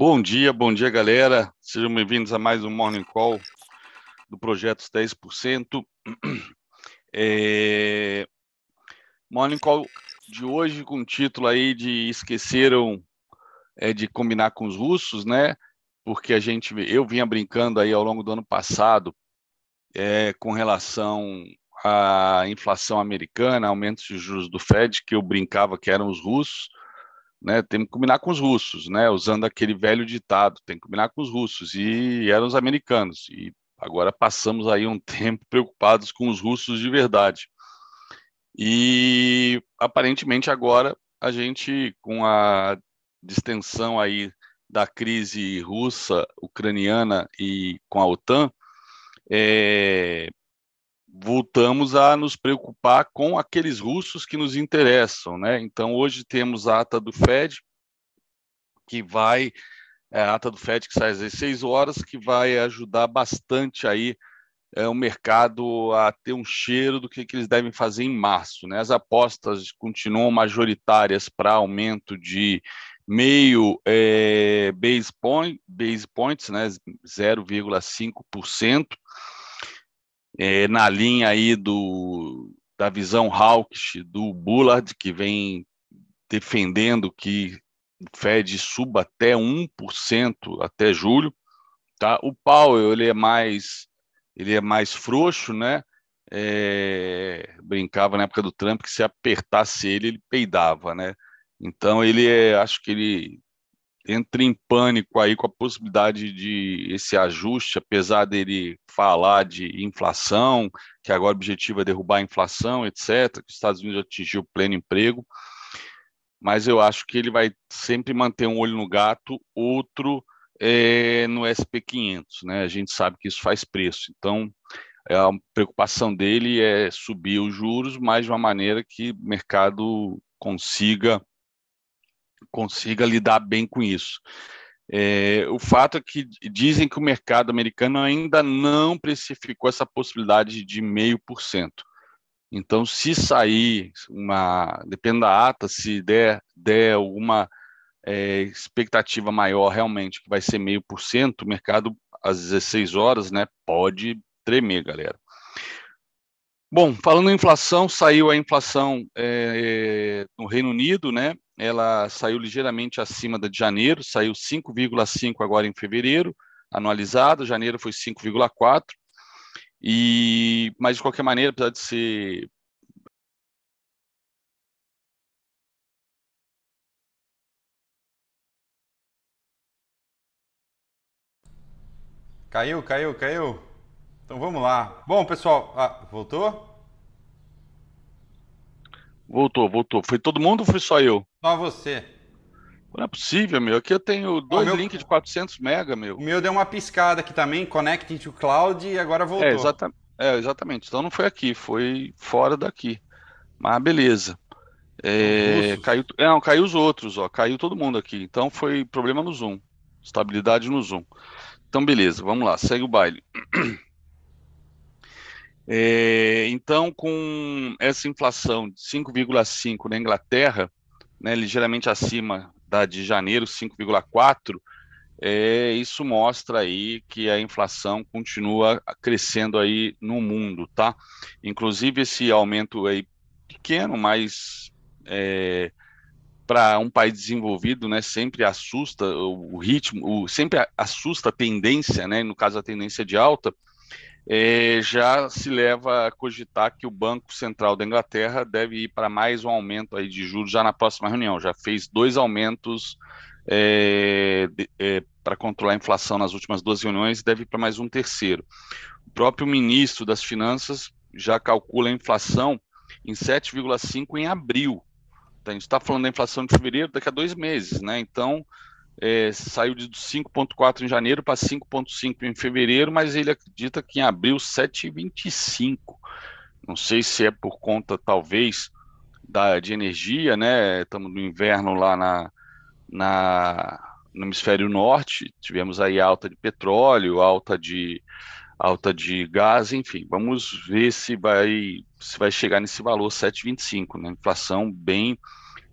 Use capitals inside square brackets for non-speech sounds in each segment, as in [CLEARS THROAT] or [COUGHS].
Bom dia, bom dia, galera. Sejam bem-vindos a mais um Morning Call do Projetos 10%. [CLEARS THROAT] É... Morning Call de hoje com o título aí de esqueceram é, de combinar com os russos, né? Porque a gente, eu vinha brincando aí ao longo do ano passado é, com relação à inflação americana, aumentos de juros do Fed, que eu brincava que eram os russos né? Tem que combinar com os russos, né? Usando aquele velho ditado, tem que combinar com os russos e eram os americanos. E agora passamos aí um [LAUGHS] tempo preocupados com os russos de verdade. E aparentemente agora a gente com a distensão aí da crise russa, ucraniana e com a OTAN, é, voltamos a nos preocupar com aqueles russos que nos interessam, né? Então hoje temos a ata do Fed que vai é, a ata do Fed que sai às 16 horas que vai ajudar bastante aí é, o mercado a ter um cheiro do que, que eles devem fazer em março, né? As apostas continuam majoritárias para aumento de meio é, base, point, base points, né? 0,5% é, na linha aí do, da visão hawkish do Bullard, que vem defendendo que o Fed suba até 1% até julho. Tá? O Powell ele é mais ele é mais frouxo, né? É, brincava na época do Trump que se apertasse ele, ele peidava, né? Então ele é, acho que ele entra em pânico aí com a possibilidade de esse ajuste, apesar dele falar de inflação, que agora o objetivo é derrubar a inflação, etc., que os Estados Unidos atingiu pleno emprego, mas eu acho que ele vai sempre manter um olho no gato, outro é, no SP500, né? A gente sabe que isso faz preço, então é, a preocupação dele é subir os juros, mas de uma maneira que o mercado consiga consiga lidar bem com isso. É, o fato é que dizem que o mercado americano ainda não precificou essa possibilidade de meio por cento. Então, se sair uma, depende da ata, se der, der alguma é, expectativa maior realmente que vai ser meio por cento, o mercado às 16 horas, né, pode tremer, galera. Bom, falando em inflação, saiu a inflação é, no Reino Unido, né? Ela saiu ligeiramente acima da de janeiro, saiu 5,5 agora em fevereiro, anualizado, janeiro foi 5,4, e mas de qualquer maneira, apesar de ser Caiu, caiu, caiu. Então vamos lá. Bom, pessoal, ah, voltou? Voltou, voltou. Foi todo mundo ou foi só eu? Só você. Não é possível, meu. Aqui eu tenho dois meu... links de 400 mega, meu. O meu deu uma piscada aqui também, connecting to cloud e agora voltou. É, exata... é, exatamente. Então não foi aqui, foi fora daqui. Mas beleza. É, caiu, é, não, caiu os outros, ó. Caiu todo mundo aqui. Então foi problema no Zoom. Estabilidade no Zoom. Então, beleza, vamos lá, segue o baile. [CLEARS THROAT] É, então, com essa inflação de 5,5 na Inglaterra, né, ligeiramente acima da de janeiro, 5,4, é, isso mostra aí que a inflação continua crescendo aí no mundo, tá? Inclusive esse aumento aí pequeno, mas é, para um país desenvolvido, né, sempre assusta o, ritmo, o, sempre assusta a tendência, né, no caso a tendência de alta, é, já se leva a cogitar que o Banco Central da Inglaterra deve ir para mais um aumento aí de juros já na próxima reunião. Já fez dois aumentos é, é, para controlar a inflação nas últimas duas reuniões e deve ir para mais um terceiro. O próprio ministro das Finanças já calcula a inflação em 7,5 em abril. Então, a gente está falando da inflação de fevereiro daqui a dois meses, né? Então, é, saiu de 5,4 em janeiro para 5,5 em fevereiro, mas ele acredita que em abril 7,25. Não sei se é por conta, talvez, da, de energia, né? Estamos no inverno lá na, na, no hemisfério norte, tivemos aí alta de petróleo, alta de alta de gás, enfim, vamos ver se vai se vai chegar nesse valor 7,25, né? Inflação bem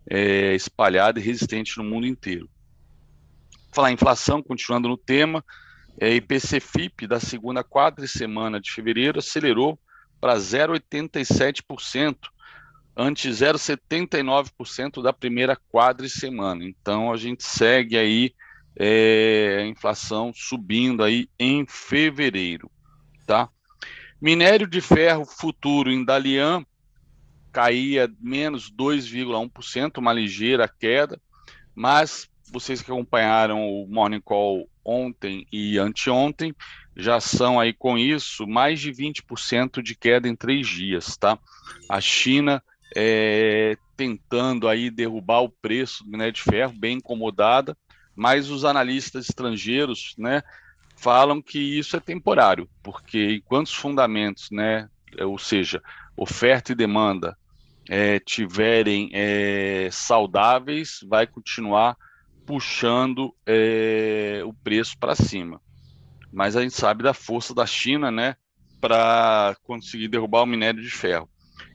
é, espalhada e resistente no mundo inteiro. Falar inflação, continuando no tema, é, IPC-FIP da segunda semana de fevereiro acelerou para 0,87%, ante 0,79% da primeira semana. Então, a gente segue aí é, a inflação subindo aí em fevereiro, tá? Minério de ferro futuro em Dalian caía menos 2,1%, uma ligeira queda, mas vocês que acompanharam o Morning Call ontem e anteontem já são aí com isso mais de 20% de queda em três dias, tá? A China é, tentando aí derrubar o preço do minério de ferro, bem incomodada, mas os analistas estrangeiros, né, falam que isso é temporário, porque enquanto os fundamentos, né, ou seja, oferta e demanda é, tiverem é, saudáveis, vai continuar puxando é, o preço para cima. Mas a gente sabe da força da China, né, para conseguir derrubar o minério de ferro.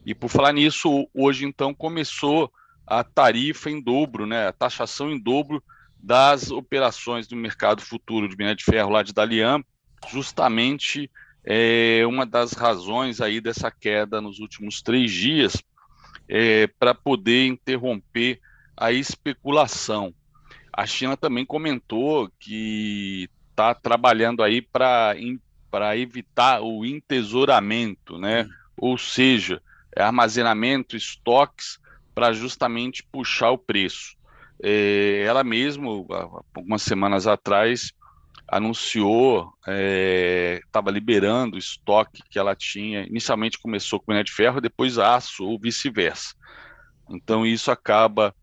E por falar nisso, hoje então começou a tarifa em dobro, né, a taxação em dobro das operações do mercado futuro de minério de ferro lá de Dalian, justamente é uma das razões aí dessa queda nos últimos três dias, é, para poder interromper a especulação. A China também comentou que está trabalhando aí para evitar o entesouramento, né? Uhum. Ou seja, armazenamento, estoques para justamente puxar o preço. É, ela mesmo, algumas semanas atrás, anunciou, estava é, liberando o estoque que ela tinha. Inicialmente começou com minério de ferro, depois aço ou vice-versa. Então isso acaba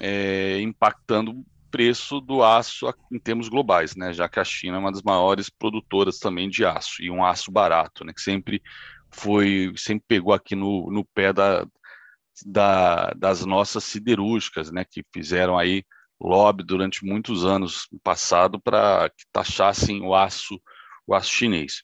é, impactando preço do aço em termos globais, né? Já que a China é uma das maiores produtoras também de aço e um aço barato, né? Que sempre foi, sempre pegou aqui no, no pé da, da, das nossas siderúrgicas, né? Que fizeram aí lobby durante muitos anos no passado para que taxassem o aço, o aço chinês.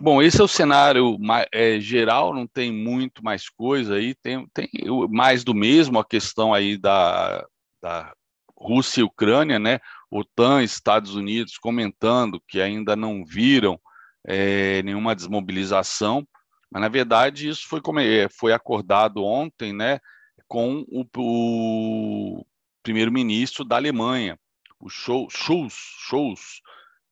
Bom, esse é o cenário é, geral, não tem muito mais coisa aí, tem, tem mais do mesmo, a questão aí da, da Rússia e Ucrânia, né? OTAN, Estados Unidos comentando que ainda não viram é, nenhuma desmobilização, mas na verdade isso foi, é, foi acordado ontem, né? Com o, o primeiro-ministro da Alemanha, o Schulz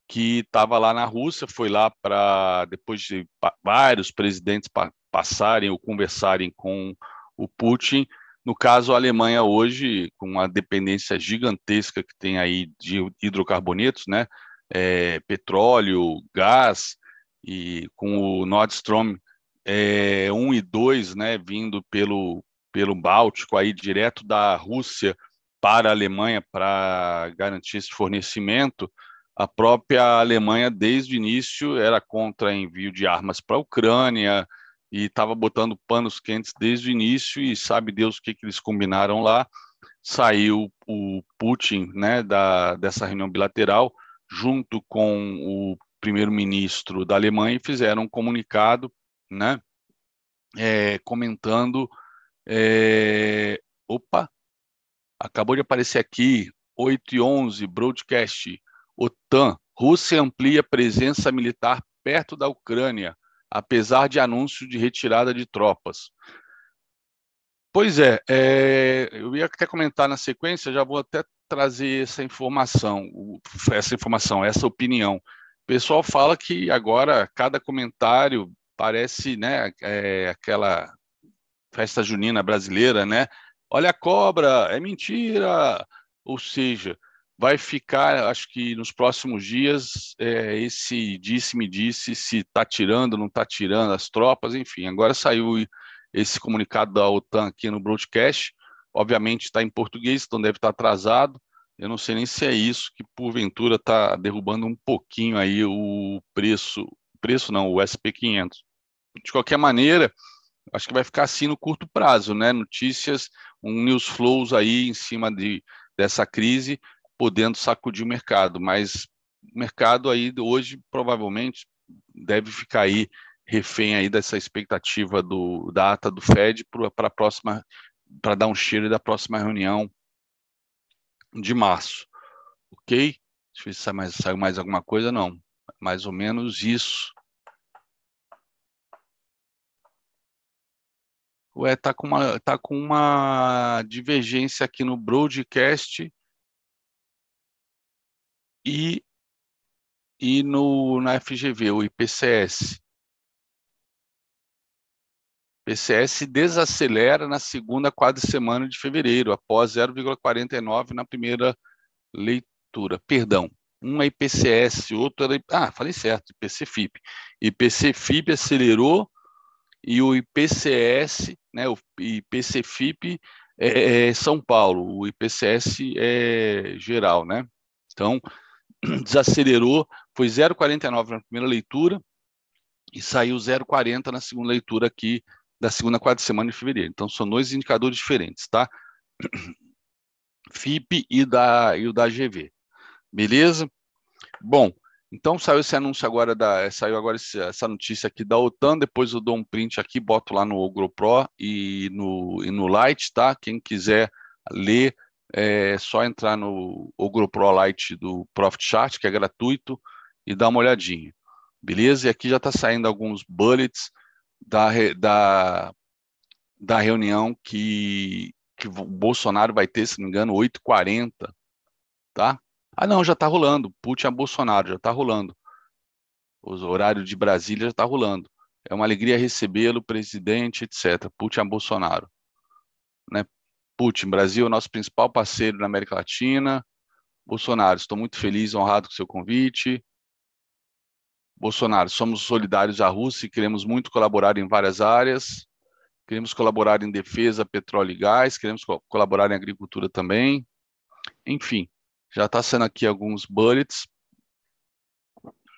que estava lá na Rússia, foi lá para depois de vários presidentes pa passarem ou conversarem com o Putin, no caso, a Alemanha hoje, com uma dependência gigantesca que tem aí de hidrocarbonetos, né, é, petróleo, gás, e com o Nord Stream é, 1 e 2, né, vindo pelo, pelo Báltico, aí direto da Rússia para a Alemanha para garantir esse fornecimento, a própria Alemanha, desde o início, era contra envio de armas para a Ucrânia, e estava botando panos quentes desde o início e sabe Deus o que, que eles combinaram lá. Saiu o Putin né, da, dessa reunião bilateral junto com o primeiro-ministro da Alemanha e fizeram um comunicado né, é, comentando. É, opa, acabou de aparecer aqui, 8 e 11, broadcast. OTAN, Rússia amplia presença militar perto da Ucrânia apesar de anúncio de retirada de tropas. Pois é, é, eu ia até comentar na sequência, já vou até trazer essa informação, essa informação, essa opinião. O pessoal fala que agora cada comentário parece, né, é, aquela festa junina brasileira, né? Olha a cobra, é mentira. Ou seja, vai ficar, acho que nos próximos dias, é, esse disse-me disse se está tirando, não está tirando as tropas, enfim. Agora saiu esse comunicado da OTAN aqui no broadcast, obviamente está em português, então deve estar tá atrasado. Eu não sei nem se é isso que porventura está derrubando um pouquinho aí o preço, preço não, o SP500. De qualquer maneira, acho que vai ficar assim no curto prazo, né? Notícias, um news flows aí em cima de, dessa crise podendo sacudir o mercado, mas o mercado aí hoje provavelmente deve ficar aí refém aí dessa expectativa do da ata do Fed para a próxima para dar um cheiro da próxima reunião de março, ok? Deixa eu ver se saiu mais, saiu mais alguma coisa, não. Mais ou menos isso. Ué, tá com uma, tá com uma divergência aqui no broadcast e, e no, na FGV, o IPCS. PCS desacelera na segunda quadra semana de fevereiro, após 0,49 na primeira leitura. Perdão, um é IPCS, outro era. Ah, falei certo, IPC-FIP. IPC-FIP acelerou e o IPCS, né, o IPC-FIP é, é São Paulo, o IPCS é geral, né? Então, [CLEARS THROAT] desacelerou, foi 0,49 na primeira leitura e saiu 0,40 na segunda leitura aqui da segunda quadra semana de fevereiro. Então, são dois indicadores diferentes, tá? [CLEARS THROAT] FIP e, da, e o da GV. Beleza? Bom, então saiu esse anúncio agora da. Saiu agora essa notícia aqui da OTAN. Depois eu dou um print aqui, boto lá no GoPro e no, e no Lite, tá? Quem quiser ler, é só entrar no GoPro Lite do Profit Chart, que é gratuito, e dar uma olhadinha. Beleza? E aqui já está saindo alguns bullets da, da, da reunião que, que o Bolsonaro vai ter, se não me engano, 8h40, tá? Ah, não, já está rolando. Putin a Bolsonaro, já está rolando. O horário de Brasília já está rolando. É uma alegria recebê-lo, presidente, etc. Putin a Bolsonaro. Né? Putin, Brasil é nosso principal parceiro na América Latina. Bolsonaro, estou muito feliz, honrado com seu convite. Bolsonaro, somos solidários à Rússia e queremos muito colaborar em várias áreas. Queremos colaborar em defesa, petróleo e gás, queremos co colaborar em agricultura também. Enfim, já está sendo aqui alguns bullets.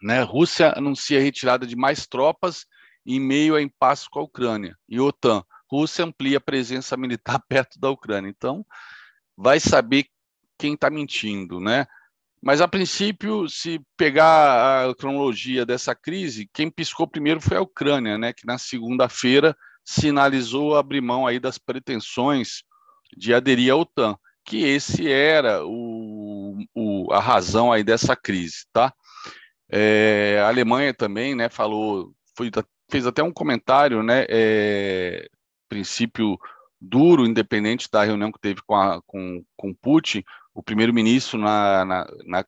Né? Rússia anuncia a retirada de mais tropas em meio a impasse com a Ucrânia. E OTAN, Rússia amplia a presença militar [LAUGHS] perto da Ucrânia. Então, vai saber quem está mentindo, né? Mas, a princípio, se pegar a cronologia dessa crise, quem piscou primeiro foi a Ucrânia, né, que na segunda-feira sinalizou abrir mão aí das pretensões de aderir à OTAN, que esse era o, o a razão aí dessa crise, tá? É, a Alemanha também, né, falou, foi, fez até um comentário, né, é, princípio duro, independente da reunião que teve com, a, com, com Putin, o primeiro-ministro, na, na, na,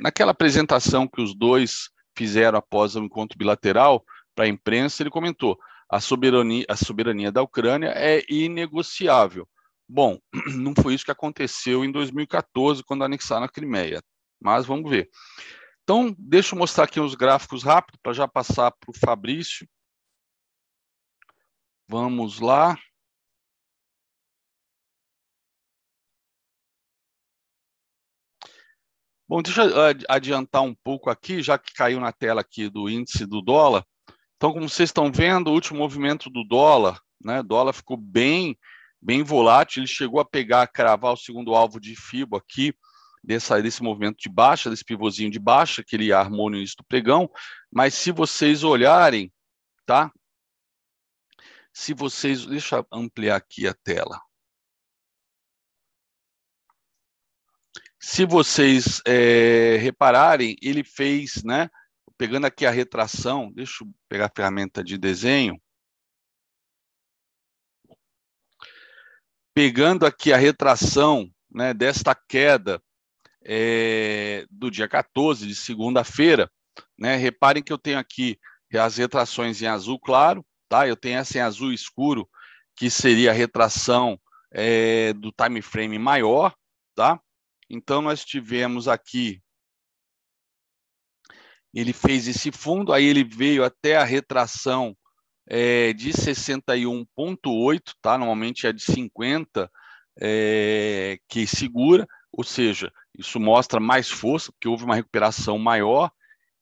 naquela apresentação que os dois fizeram após o encontro bilateral para a imprensa, ele comentou: a soberania, a soberania da Ucrânia é inegociável. Bom, [CLEARS THROAT] não foi isso que aconteceu em 2014, quando anexaram a Crimeia, mas vamos ver. Então, deixa eu mostrar aqui os gráficos rápidos para já passar para o Fabrício. Vamos lá. Bom, deixa eu adiantar um pouco aqui, já que caiu na tela aqui do índice do dólar. Então, como vocês estão vendo, o último movimento do dólar, né? Dólar ficou bem, bem volátil. Ele chegou a pegar, cravar o segundo alvo de FIBO aqui, dessa, desse movimento de baixa, desse pivôzinho de baixa que ele armou no início do pregão. Mas se vocês olharem, tá? Se vocês, deixa eu ampliar aqui a tela. Se vocês é, repararem, ele fez, né? Pegando aqui a retração, deixa eu pegar a ferramenta de desenho. Pegando aqui a retração né, desta queda é, do dia 14, de segunda-feira, né? Reparem que eu tenho aqui as retrações em azul claro, tá? Eu tenho essa em azul escuro, que seria a retração é, do time frame maior, tá? Então, nós tivemos aqui, ele fez esse fundo, aí ele veio até a retração é, de 61,8, tá? Normalmente é de 50 é, que segura, ou seja, isso mostra mais força, porque houve uma recuperação maior.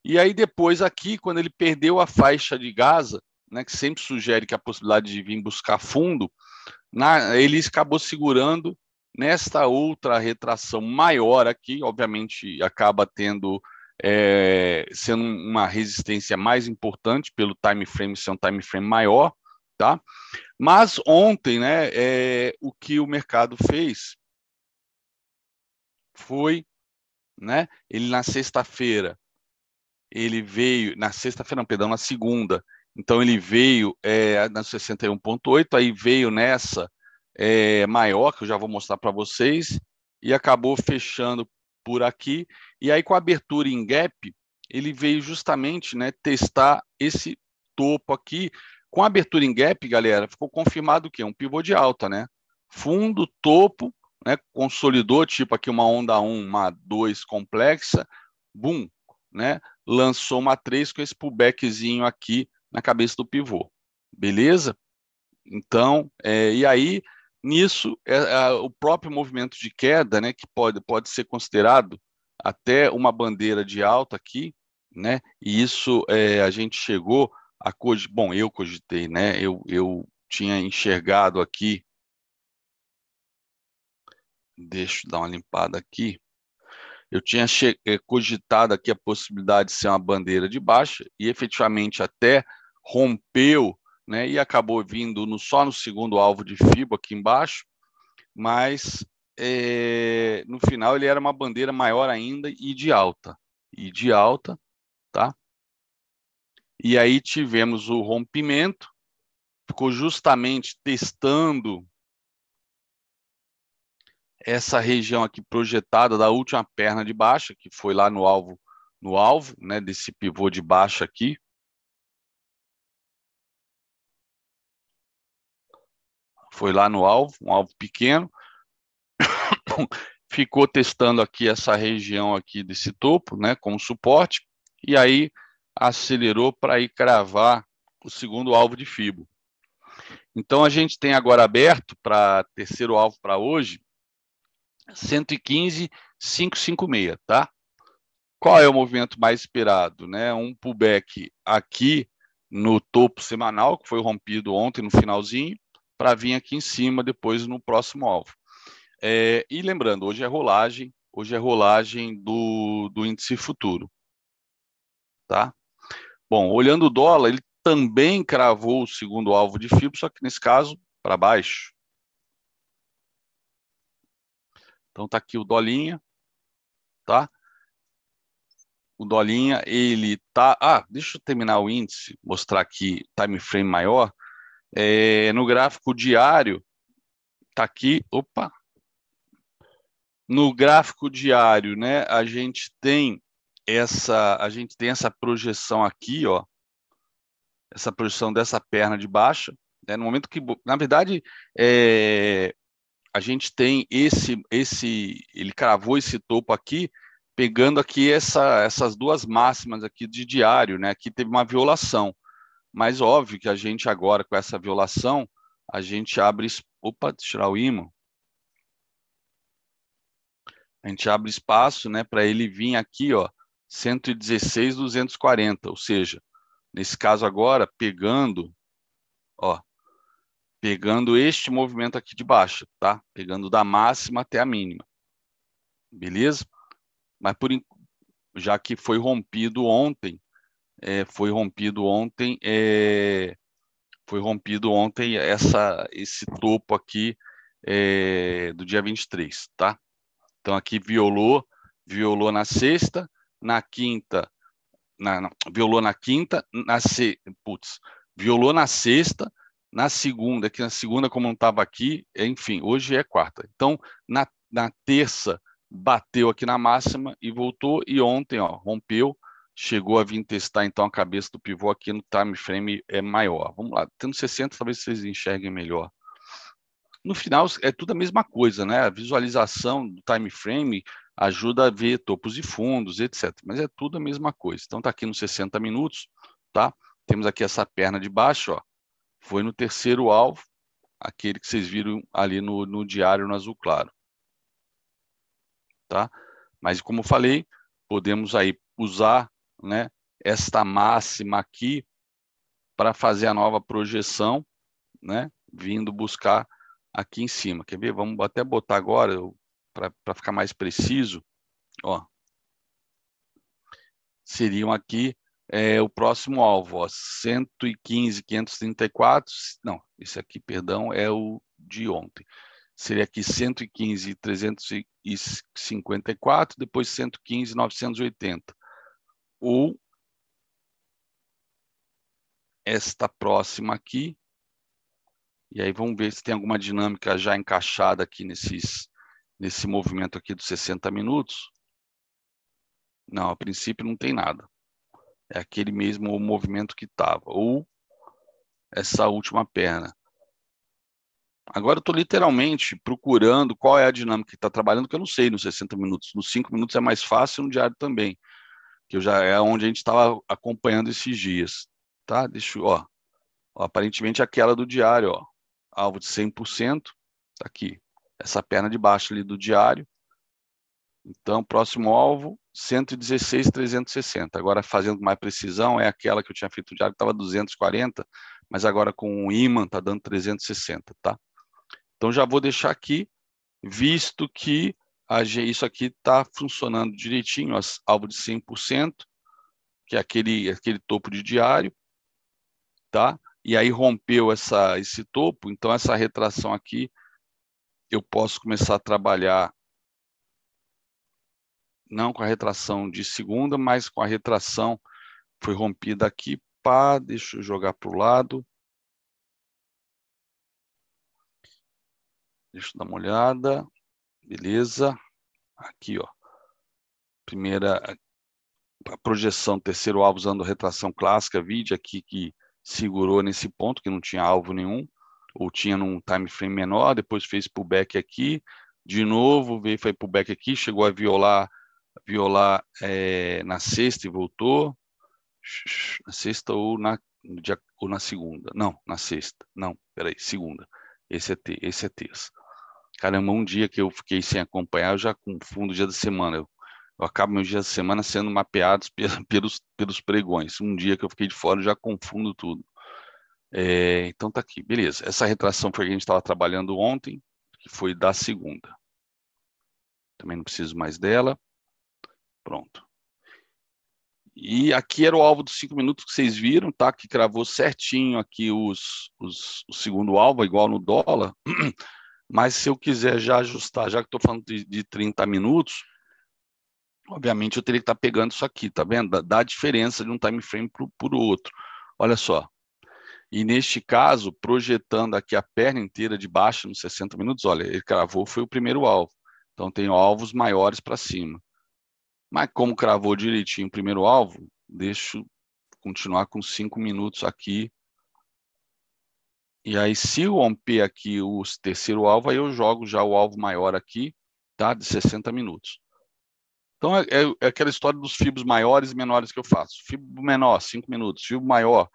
E aí depois aqui, quando ele perdeu a faixa de Gaza, né, que sempre sugere que a possibilidade de vir buscar fundo, na, ele acabou segurando Nesta outra retração maior aqui, obviamente, acaba tendo é, sendo uma resistência mais importante pelo time frame ser um time frame maior, tá? Mas ontem, né, é, o que o mercado fez foi né? Ele na sexta-feira, ele veio, na sexta-feira, não, perdão, na segunda, então ele veio é, na 61.8, aí veio nessa é, maior, que eu já vou mostrar para vocês, e acabou fechando por aqui, e aí com a abertura em gap, ele veio justamente né, testar esse topo aqui, com a abertura em gap, galera, ficou confirmado o quê? Um pivô de alta, né? Fundo, topo, né? Consolidou, tipo aqui uma onda 1, uma 2 complexa, boom, né? Lançou uma 3 com esse pullbackzinho aqui na cabeça do pivô. Beleza? Então, é, e aí, nisso, é, é, o próprio movimento de queda, né? Que pode, pode ser considerado até uma bandeira de alta aqui, né? E isso é, a gente chegou a bom, eu cogitei, né? Eu, eu tinha enxergado aqui. Deixa eu dar uma limpada aqui. Eu tinha eh, cogitado aqui a possibilidade de ser uma bandeira de baixa e efetivamente até rompeu, né? E acabou vindo no, só no segundo alvo de FIBO aqui embaixo, mas é, no final ele era uma bandeira maior ainda e de alta. E de alta, tá? E aí tivemos o rompimento, ficou justamente testando essa região aqui projetada da última perna de baixa, que foi lá no alvo, no alvo, né, desse pivô de baixa aqui. Foi lá no alvo, um alvo pequeno. [COUGHS] Ficou testando aqui essa região aqui desse topo, né, como suporte, e aí acelerou para ir cravar o segundo alvo de FIBO. Então a gente tem agora aberto para terceiro alvo para hoje 115,556, tá? Qual é o movimento mais esperado, né? Um pullback aqui no topo semanal que foi rompido ontem no finalzinho para vir aqui em cima depois no próximo alvo. É, e lembrando, hoje é rolagem, hoje é rolagem do, do índice futuro, tá? Bom, olhando o dólar, ele também cravou o segundo alvo de FIBO, só que nesse caso, para baixo. Então tá aqui o dolinha, tá? O dolinha, ele tá... Ah, deixa eu terminar o índice, mostrar aqui time frame maior. É, no gráfico diário, tá aqui, opa. No gráfico diário, né, a gente tem essa, a gente tem essa projeção aqui, ó, essa projeção dessa perna de baixa, né, no momento que, na verdade, é, a gente tem esse, esse, ele cravou esse topo aqui, pegando aqui essa, essas duas máximas aqui de diário, né, aqui teve uma violação, mas óbvio que a gente agora, com essa violação, a gente abre, opa, tirar o imã, a gente abre espaço, né, para ele vir aqui, ó, 116, 240, ou seja, nesse caso agora, pegando, ó, pegando este movimento aqui de baixo, tá? Pegando da máxima até a mínima. Beleza? Mas por já que foi rompido ontem, é, foi rompido ontem, é, foi rompido ontem essa, esse topo aqui é, do dia 23, tá? Então aqui violou, violou na sexta, na quinta, na, na, violou na quinta, na se, putz, violou na sexta, na segunda, que na segunda, como não estava aqui, enfim, hoje é quarta. Então, na, na terça, bateu aqui na máxima e voltou, e ontem, ó, rompeu, chegou a vir testar, então, a cabeça do pivô aqui no time frame é maior. Vamos lá, tendo 60, talvez vocês enxerguem melhor. No final, é tudo a mesma coisa, né? A visualização do time frame ajuda a ver topos e fundos, etc. Mas é tudo a mesma coisa. Então, está aqui nos 60 minutos, tá? Temos aqui essa perna de baixo, ó. Foi no terceiro alvo, aquele que vocês viram ali no, no diário no azul claro. Tá? Mas, como falei, podemos aí usar né, esta máxima aqui para fazer a nova projeção, né, vindo buscar aqui em cima. Quer ver? Vamos até botar agora, para ficar mais preciso, ó, seriam aqui é, o próximo alvo, ó, 115, 534, não, esse aqui, perdão, é o de ontem. seria aqui 115, 354, depois 115, 980. Ou esta próxima aqui, e aí vamos ver se tem alguma dinâmica já encaixada aqui nesses, nesse movimento aqui dos 60 minutos. Não, a princípio não tem nada. É aquele mesmo movimento que estava. Ou essa última perna. Agora eu estou literalmente procurando qual é a dinâmica que está trabalhando, que eu não sei nos 60 minutos. Nos 5 minutos é mais fácil, no diário também. Que já é onde a gente estava acompanhando esses dias. Tá? Deixa ó. ó. Aparentemente aquela do diário, ó. Alvo de 100%. Tá aqui. Essa perna de baixo ali do diário. Então, próximo alvo, 116,360. Agora, fazendo mais precisão, é aquela que eu tinha feito no diário, estava 240, mas agora com o imã está dando 360, tá? Então, já vou deixar aqui, visto que isso aqui está funcionando direitinho, as, alvo de 100%, que é aquele, aquele topo de diário, tá? E aí rompeu essa, esse topo, então essa retração aqui, eu posso começar a trabalhar não com a retração de segunda, mas com a retração foi rompida aqui, pá, deixa eu jogar para o lado. Deixa eu dar uma olhada. Beleza. Aqui, ó. Primeira a projeção, terceiro alvo usando retração clássica, vídeo aqui que segurou nesse ponto, que não tinha alvo nenhum, ou tinha num time frame menor, depois fez pullback aqui, de novo, veio, foi pullback aqui, chegou a violar violar é, na sexta e voltou, na sexta ou na, ou na segunda, não, na sexta, não, peraí, segunda, esse é, te, esse é terça. Caramba, um dia que eu fiquei sem acompanhar, eu já confundo o dia da semana, eu, eu acabo meu dia da semana sendo mapeados [LAUGHS] pelos, pelos pregões, um dia que eu fiquei de fora, eu já confundo tudo. É, então tá aqui, beleza. Essa retração foi a que a gente estava trabalhando ontem, que foi da segunda. Também não preciso mais dela. Pronto. E aqui era o alvo dos cinco minutos que vocês viram, tá? Que cravou certinho aqui os, os, o segundo alvo, igual no dólar. [CLEARS THROAT] Mas se eu quiser já ajustar, já que estou falando de, de 30 minutos, obviamente eu teria que estar tá pegando isso aqui, tá vendo? Dá, a diferença de um time frame para o outro. Olha só. E neste caso, projetando aqui a perna inteira de baixo nos 60 minutos, olha, ele cravou, foi o primeiro alvo. Então tem alvos maiores para cima. Mas como cravou direitinho o primeiro alvo, deixo continuar com cinco minutos aqui. E aí, se eu romper aqui o terceiro alvo, aí eu jogo já o alvo maior aqui, tá? De 60 minutos. Então, é, é, é aquela história dos fibros maiores e menores que eu faço. Fibro menor, 5 minutos. Fibro maior,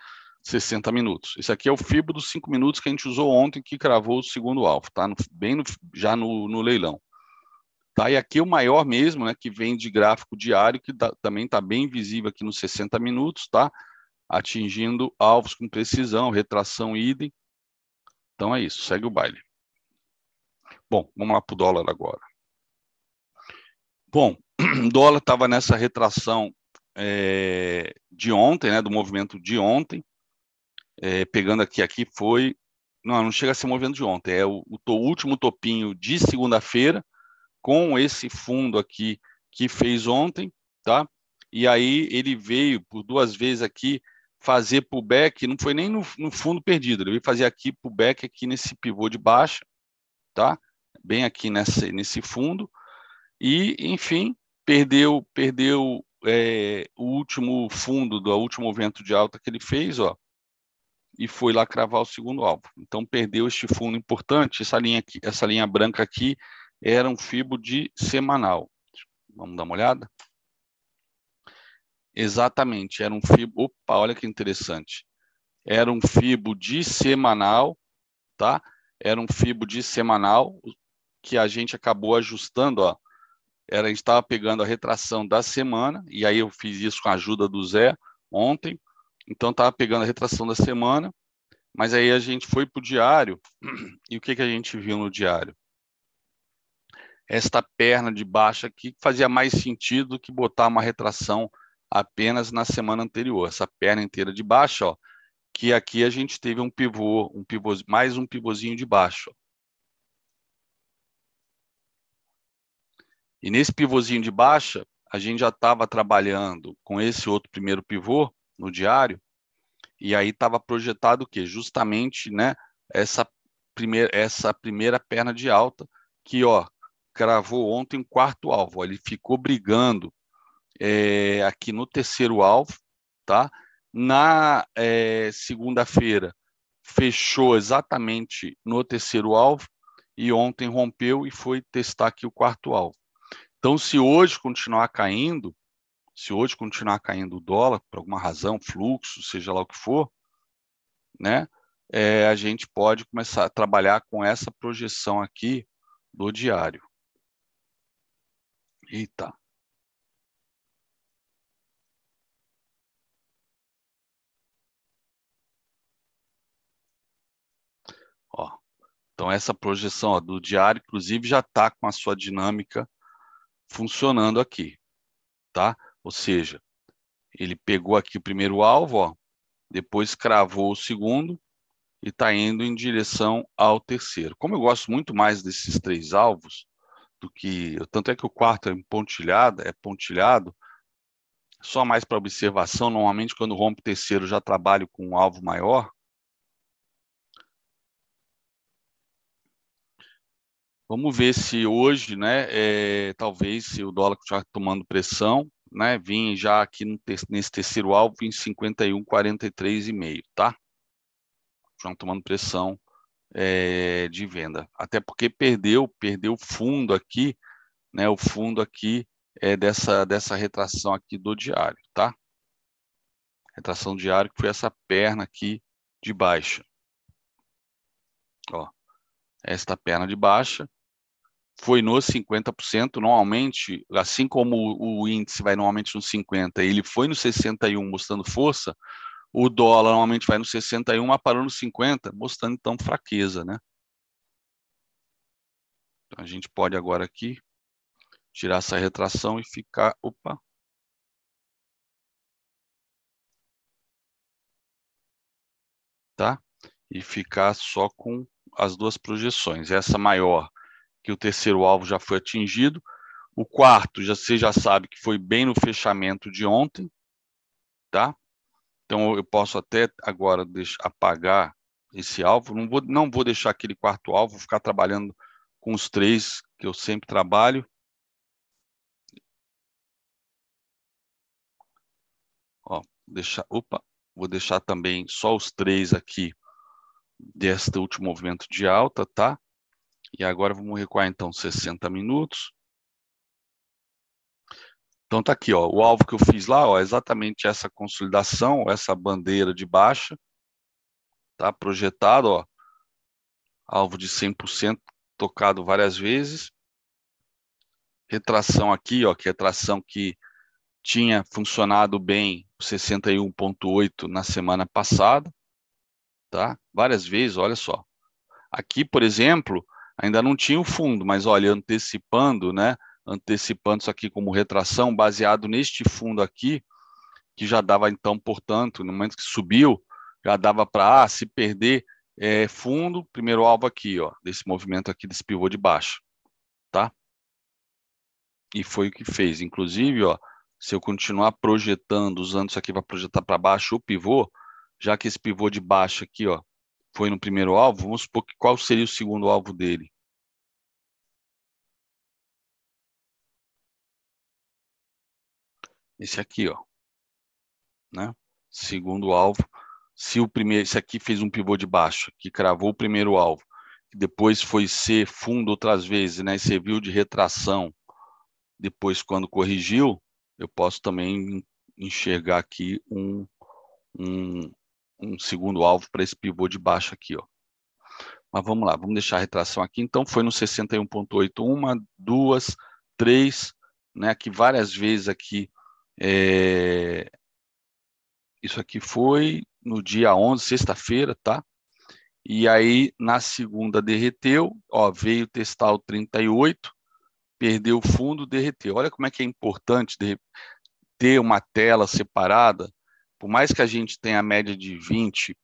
60 minutos. Esse aqui é o fibro dos 5 minutos que a gente usou ontem, que cravou o segundo alvo, tá? No, bem no, já no, no leilão. Tá? E aqui o maior mesmo, né, que vem de gráfico diário, que tá, também está bem visível aqui nos 60 minutos, tá? atingindo alvos com precisão, retração idem. Então é isso, segue o baile. Bom, vamos lá para o dólar agora. Bom, o [CLEARS THROAT] dólar estava nessa retração é, de ontem, né, do movimento de ontem. É, pegando aqui, aqui foi. Não, não chega a ser movimento de ontem, é o, o, o último topinho de segunda-feira, com esse fundo aqui que fez ontem, tá? E aí ele veio por duas vezes aqui fazer pullback, não foi nem no, no fundo perdido, ele veio fazer aqui pullback aqui nesse pivô de baixa, tá? Bem aqui nessa, nesse fundo e, enfim, perdeu perdeu é, o último fundo do último movimento de alta que ele fez, ó, e foi lá cravar o segundo alvo. Então perdeu este fundo importante, essa linha aqui, essa linha branca aqui era um fibo de semanal. Vamos dar uma olhada? Exatamente, era um fibo. Opa, olha que interessante. Era um fibo de semanal, tá? Era um fibo de semanal que a gente acabou ajustando, ó. Era, a gente estava pegando a retração da semana, e aí eu fiz isso com a ajuda do Zé ontem. Então, estava pegando a retração da semana, mas aí a gente foi para o diário, [CLEARS THROAT] e o que, que a gente viu no diário? esta perna de baixo aqui fazia mais sentido do que botar uma retração apenas na semana anterior. Essa perna inteira de baixo, ó, que aqui a gente teve um pivô, um pivô, mais um pivôzinho de baixo. E nesse pivôzinho de baixa, a gente já estava trabalhando com esse outro primeiro pivô no diário, e aí estava projetado o quê? Justamente né, essa, primeira, essa primeira perna de alta, que ó, cravou ontem um quarto alvo. Ele ficou brigando é, aqui no terceiro alvo, tá? Na é, segunda-feira fechou exatamente no terceiro alvo e ontem rompeu e foi testar aqui o quarto alvo. Então, se hoje continuar caindo, se hoje continuar caindo o dólar, por alguma razão, fluxo, seja lá o que for, né, é, a gente pode começar a trabalhar com essa projeção aqui do diário. Eita. Então, essa projeção ó, do diário, inclusive, já está com a sua dinâmica funcionando aqui, tá? Ou seja, ele pegou aqui o primeiro alvo, ó, depois cravou o segundo e está indo em direção ao terceiro. Como eu gosto muito mais desses três alvos, do que tanto é que o quarto é pontilhado, é pontilhado, só mais para observação. Normalmente, quando rompe o terceiro, já trabalho com um alvo maior. Vamos ver se hoje, né, é, talvez se o dólar continuar tomando pressão, né, vim já aqui no, nesse terceiro alvo em 51,43,5, tá? Já tomando pressão é, de venda. Até porque perdeu, perdeu fundo aqui, né, o fundo aqui é dessa, dessa retração aqui do diário, tá? Retração diária que foi essa perna aqui de baixa. Ó, esta perna de baixa foi nos 50%, normalmente, assim como o, índice vai normalmente nos 50, ele foi no 61 mostrando força, o dólar normalmente vai no 61, mas parou no 50, mostrando então fraqueza, né? Então, a gente pode agora aqui tirar essa retração e ficar, opa. Tá? E ficar só com as duas projeções. Essa maior, que o terceiro alvo já foi atingido. O quarto, já, você já sabe que foi bem no fechamento de ontem, tá? Então, eu posso até agora deixar, apagar esse alvo. Não vou, não vou deixar aquele quarto alvo, vou ficar trabalhando com os três que eu sempre trabalho. Ó, deixar, opa, vou deixar também só os três aqui deste último movimento de alta, tá? E agora vamos recuar então 60 minutos. Então tá aqui, ó, o alvo que eu fiz lá, ó, é exatamente essa consolidação, essa bandeira de baixa, tá projetado, ó, alvo de 100% tocado várias vezes. Retração aqui, ó, que é retração que tinha funcionado bem 61.8 na semana passada, tá? Várias vezes, olha só. Aqui, por exemplo, ainda não tinha o fundo, mas olha, antecipando, né? antecipando isso aqui como retração, baseado neste fundo aqui, que já dava então, portanto, no momento que subiu, já dava para, ah, se perder é, fundo, primeiro alvo aqui, ó, desse movimento aqui, desse pivô de baixo, tá? E foi o que fez. Inclusive, ó, se eu continuar projetando, usando isso aqui para projetar para baixo o pivô, já que esse pivô de baixo aqui, ó, foi no primeiro alvo, vamos supor que qual seria o segundo alvo dele? esse aqui, ó, né? Segundo alvo, se o primeiro, esse aqui fez um pivô de baixo, que cravou o primeiro alvo, depois foi ser fundo outras vezes, né? Serviu de retração. Depois, quando corrigiu, eu posso também enxergar aqui um, um, um segundo alvo para esse pivô de baixo aqui, ó. Mas vamos lá, vamos deixar a retração aqui. Então, foi no 61.8, uma, duas, três, né? Aqui várias vezes aqui é... Isso aqui foi no dia 11, sexta-feira, tá? E aí, na segunda, derreteu, ó, veio testar o 38, perdeu o fundo, derreteu. Olha como é que é importante ter uma tela separada, por mais que a gente tenha a média de 20,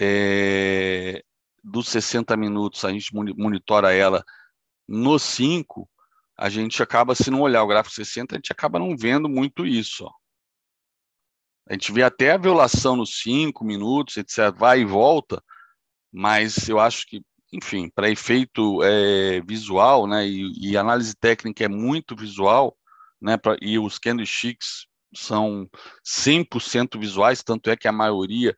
é, dos 60 minutos, a gente monitora ela no 5, a gente acaba, se não olhar o gráfico 60, a gente acaba não vendo muito isso. Ó. A gente vê até a violação nos 5 minutos, etc., vai e volta, mas eu acho que, enfim, para efeito é, visual, né, e, e, análise técnica é muito visual, né, pra, e os candlesticks são 100% visuais, tanto é que a maioria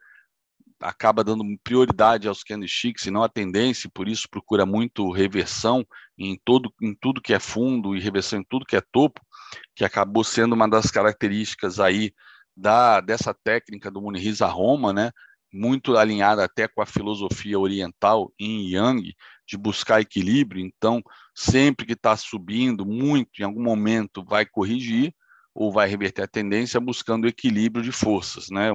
acaba dando prioridade aos candlesticks e não à tendência, e por isso procura muito reversão em, todo, em tudo que é fundo e reversão em tudo que é topo, que acabou sendo uma das características aí da, dessa técnica do Muniriza Roma, né, muito alinhada até com a filosofia oriental em Yang, de buscar equilíbrio. Então, sempre que está subindo muito, em algum momento vai corrigir ou vai reverter a tendência, buscando equilíbrio de forças, né?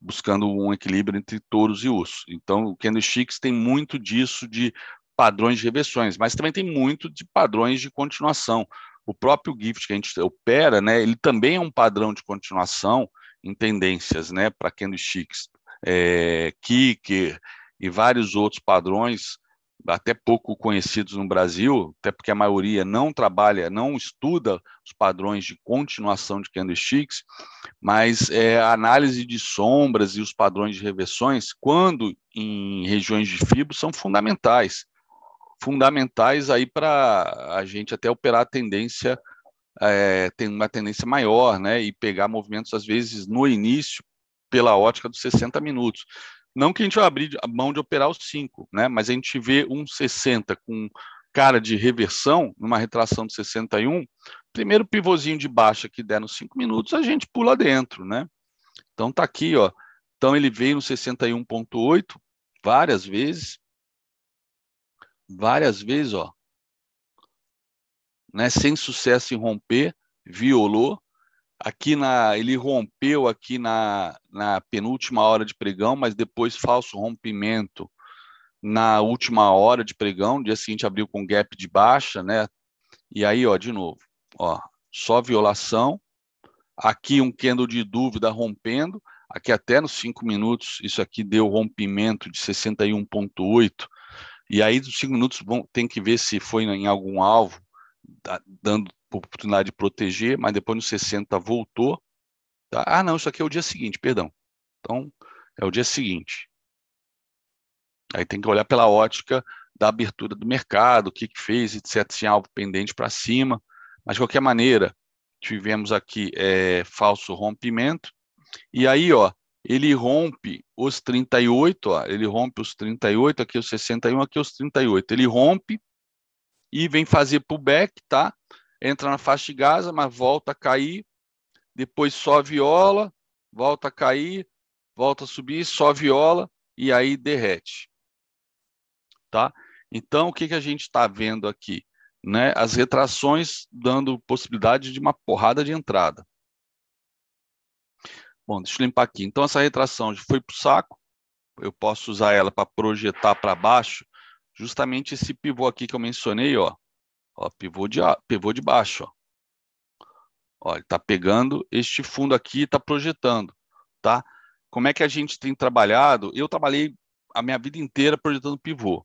buscando um equilíbrio entre touros e ursos. Então, o candlesticks tem muito disso de padrões de reversões, mas também tem muito de padrões de continuação. O próprio gift que a gente opera, né, ele também é um padrão de continuação em tendências, né, para candlesticks, é, kicker e vários outros padrões até pouco conhecidos no Brasil, até porque a maioria não trabalha, não estuda os padrões de continuação de candlesticks, mas é, a análise de sombras e os padrões de reversões, quando em regiões de fibro, são fundamentais. Fundamentais aí para a gente até operar a tendência, é, tem uma tendência maior, né, e pegar movimentos, às vezes, no início, pela ótica dos 60 minutos. Não que a gente vai abrir a mão de operar os 5, né? Mas a gente vê um 60 com cara de reversão, numa retração de 61, primeiro pivôzinho de baixa que der nos 5 minutos, a gente pula dentro, né? Então tá aqui, ó. Então ele veio no 61.8 várias vezes. Várias vezes, ó. Né, sem sucesso em romper, violou, aqui na ele rompeu aqui na, na penúltima hora de pregão, mas depois falso rompimento na última hora de pregão, dia seguinte abriu com gap de baixa, né? E aí, ó, de novo, ó, só violação. Aqui um candle de dúvida rompendo, aqui até nos 5 minutos, isso aqui deu rompimento de 61.8. E aí dos 5 minutos tem que ver se foi em algum alvo, dando oportunidade de proteger, mas depois no 60 voltou. Tá? Ah, não, isso aqui é o dia seguinte, perdão. Então, é o dia seguinte. Aí tem que olhar pela ótica da abertura do mercado, o que, que fez, etc. Se algo pendente para cima. Mas, de qualquer maneira, tivemos aqui é, falso rompimento. E aí, ó, ele rompe os 38, ó, ele rompe os 38, aqui os 61, aqui os 38. Ele rompe e vem fazer pullback, tá? Entra na faixa de Gaza, mas volta a cair, depois só viola, volta a cair, volta a subir, só viola e aí derrete. Tá? Então, o que, que a gente está vendo aqui? Né? As retrações dando possibilidade de uma porrada de entrada. Bom, deixa eu limpar aqui. Então, essa retração foi para o saco. Eu posso usar ela para projetar para baixo, justamente esse pivô aqui que eu mencionei, ó, Ó, pivô de, pivô de baixo. Ó. Ó, ele está pegando este fundo aqui e está projetando. Tá? Como é que a gente tem trabalhado? Eu trabalhei a minha vida inteira projetando pivô.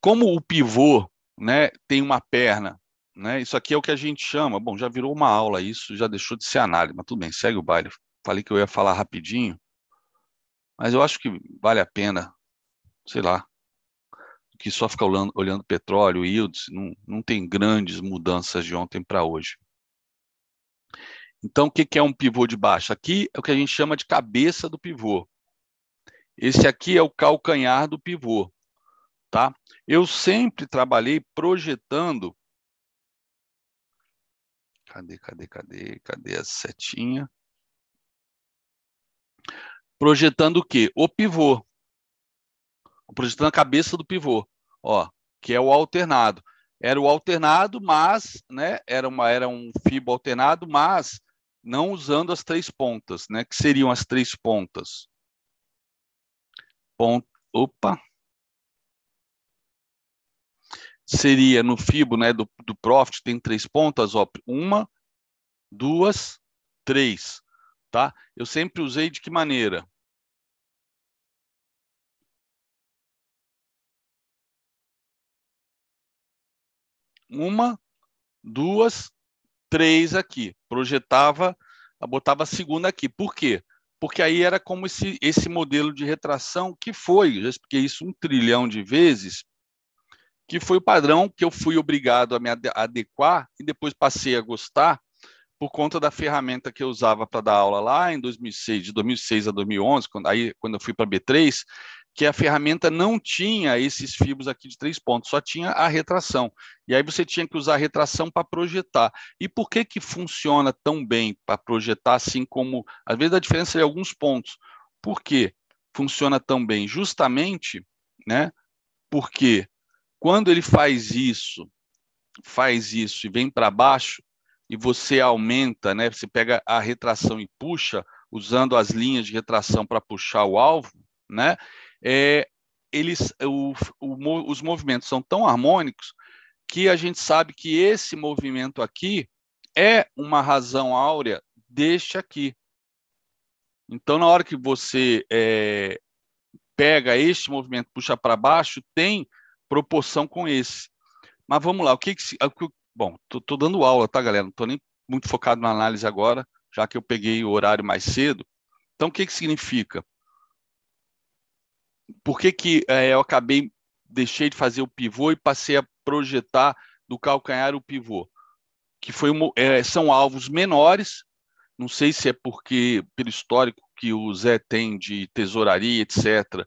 Como o pivô né, tem uma perna, né, isso aqui é o que a gente chama, bom, já virou uma aula isso, já deixou de ser análise, mas tudo bem, segue o baile. Falei que eu ia falar rapidinho, mas eu acho que vale a pena, sei lá, que só fica olhando, olhando petróleo, yields, não, não tem grandes mudanças de ontem para hoje. Então, o que é um pivô de baixo? Aqui é o que a gente chama de cabeça do pivô. Esse aqui é o calcanhar do pivô, tá? Eu sempre trabalhei projetando. Cadê, cadê, cadê, cadê a setinha? Projetando o quê? O pivô projetando a cabeça do pivô, ó, que é o alternado. Era o alternado, mas, né, era, uma, era um fibo alternado, mas não usando as três pontas, né, que seriam as três pontas. Ponto, opa. Seria no fibo, né, do, do profit, tem três pontas, ó, uma, duas, três, tá? Eu sempre usei de que maneira? Uma, duas, três aqui. Projetava, botava a segunda aqui. Por quê? Porque aí era como esse, esse modelo de retração que foi, já expliquei isso um trilhão de vezes, que foi o padrão que eu fui obrigado a me adequar e depois passei a gostar por conta da ferramenta que eu usava para dar aula lá em 2006, de 2006 a 2011, quando, aí, quando eu fui para B3, que a ferramenta não tinha esses fibros aqui de três pontos, só tinha a retração. E aí você tinha que usar a retração para projetar. E por que que funciona tão bem para projetar, assim como, às vezes a diferença é alguns pontos. Por que funciona tão bem? Justamente, né, porque quando ele faz isso, faz isso e vem para baixo, e você aumenta, né, você pega a retração e puxa, usando as linhas de retração para puxar o alvo, né, é, eles, o, o, os movimentos são tão harmônicos que a gente sabe que esse movimento aqui é uma razão áurea deste aqui. Então, na hora que você é, pega este movimento, puxa para baixo, tem proporção com esse. Mas vamos lá, o que, que bom, estou dando aula, tá, galera? Não estou nem muito focado na análise agora, já que eu peguei o horário mais cedo. Então, o que, que significa? Por que, que é, eu acabei, deixei de fazer o pivô e passei a projetar do calcanhar o pivô? Que foi é, são alvos menores, não sei se é porque, pelo histórico que o Zé tem de tesouraria, etc.,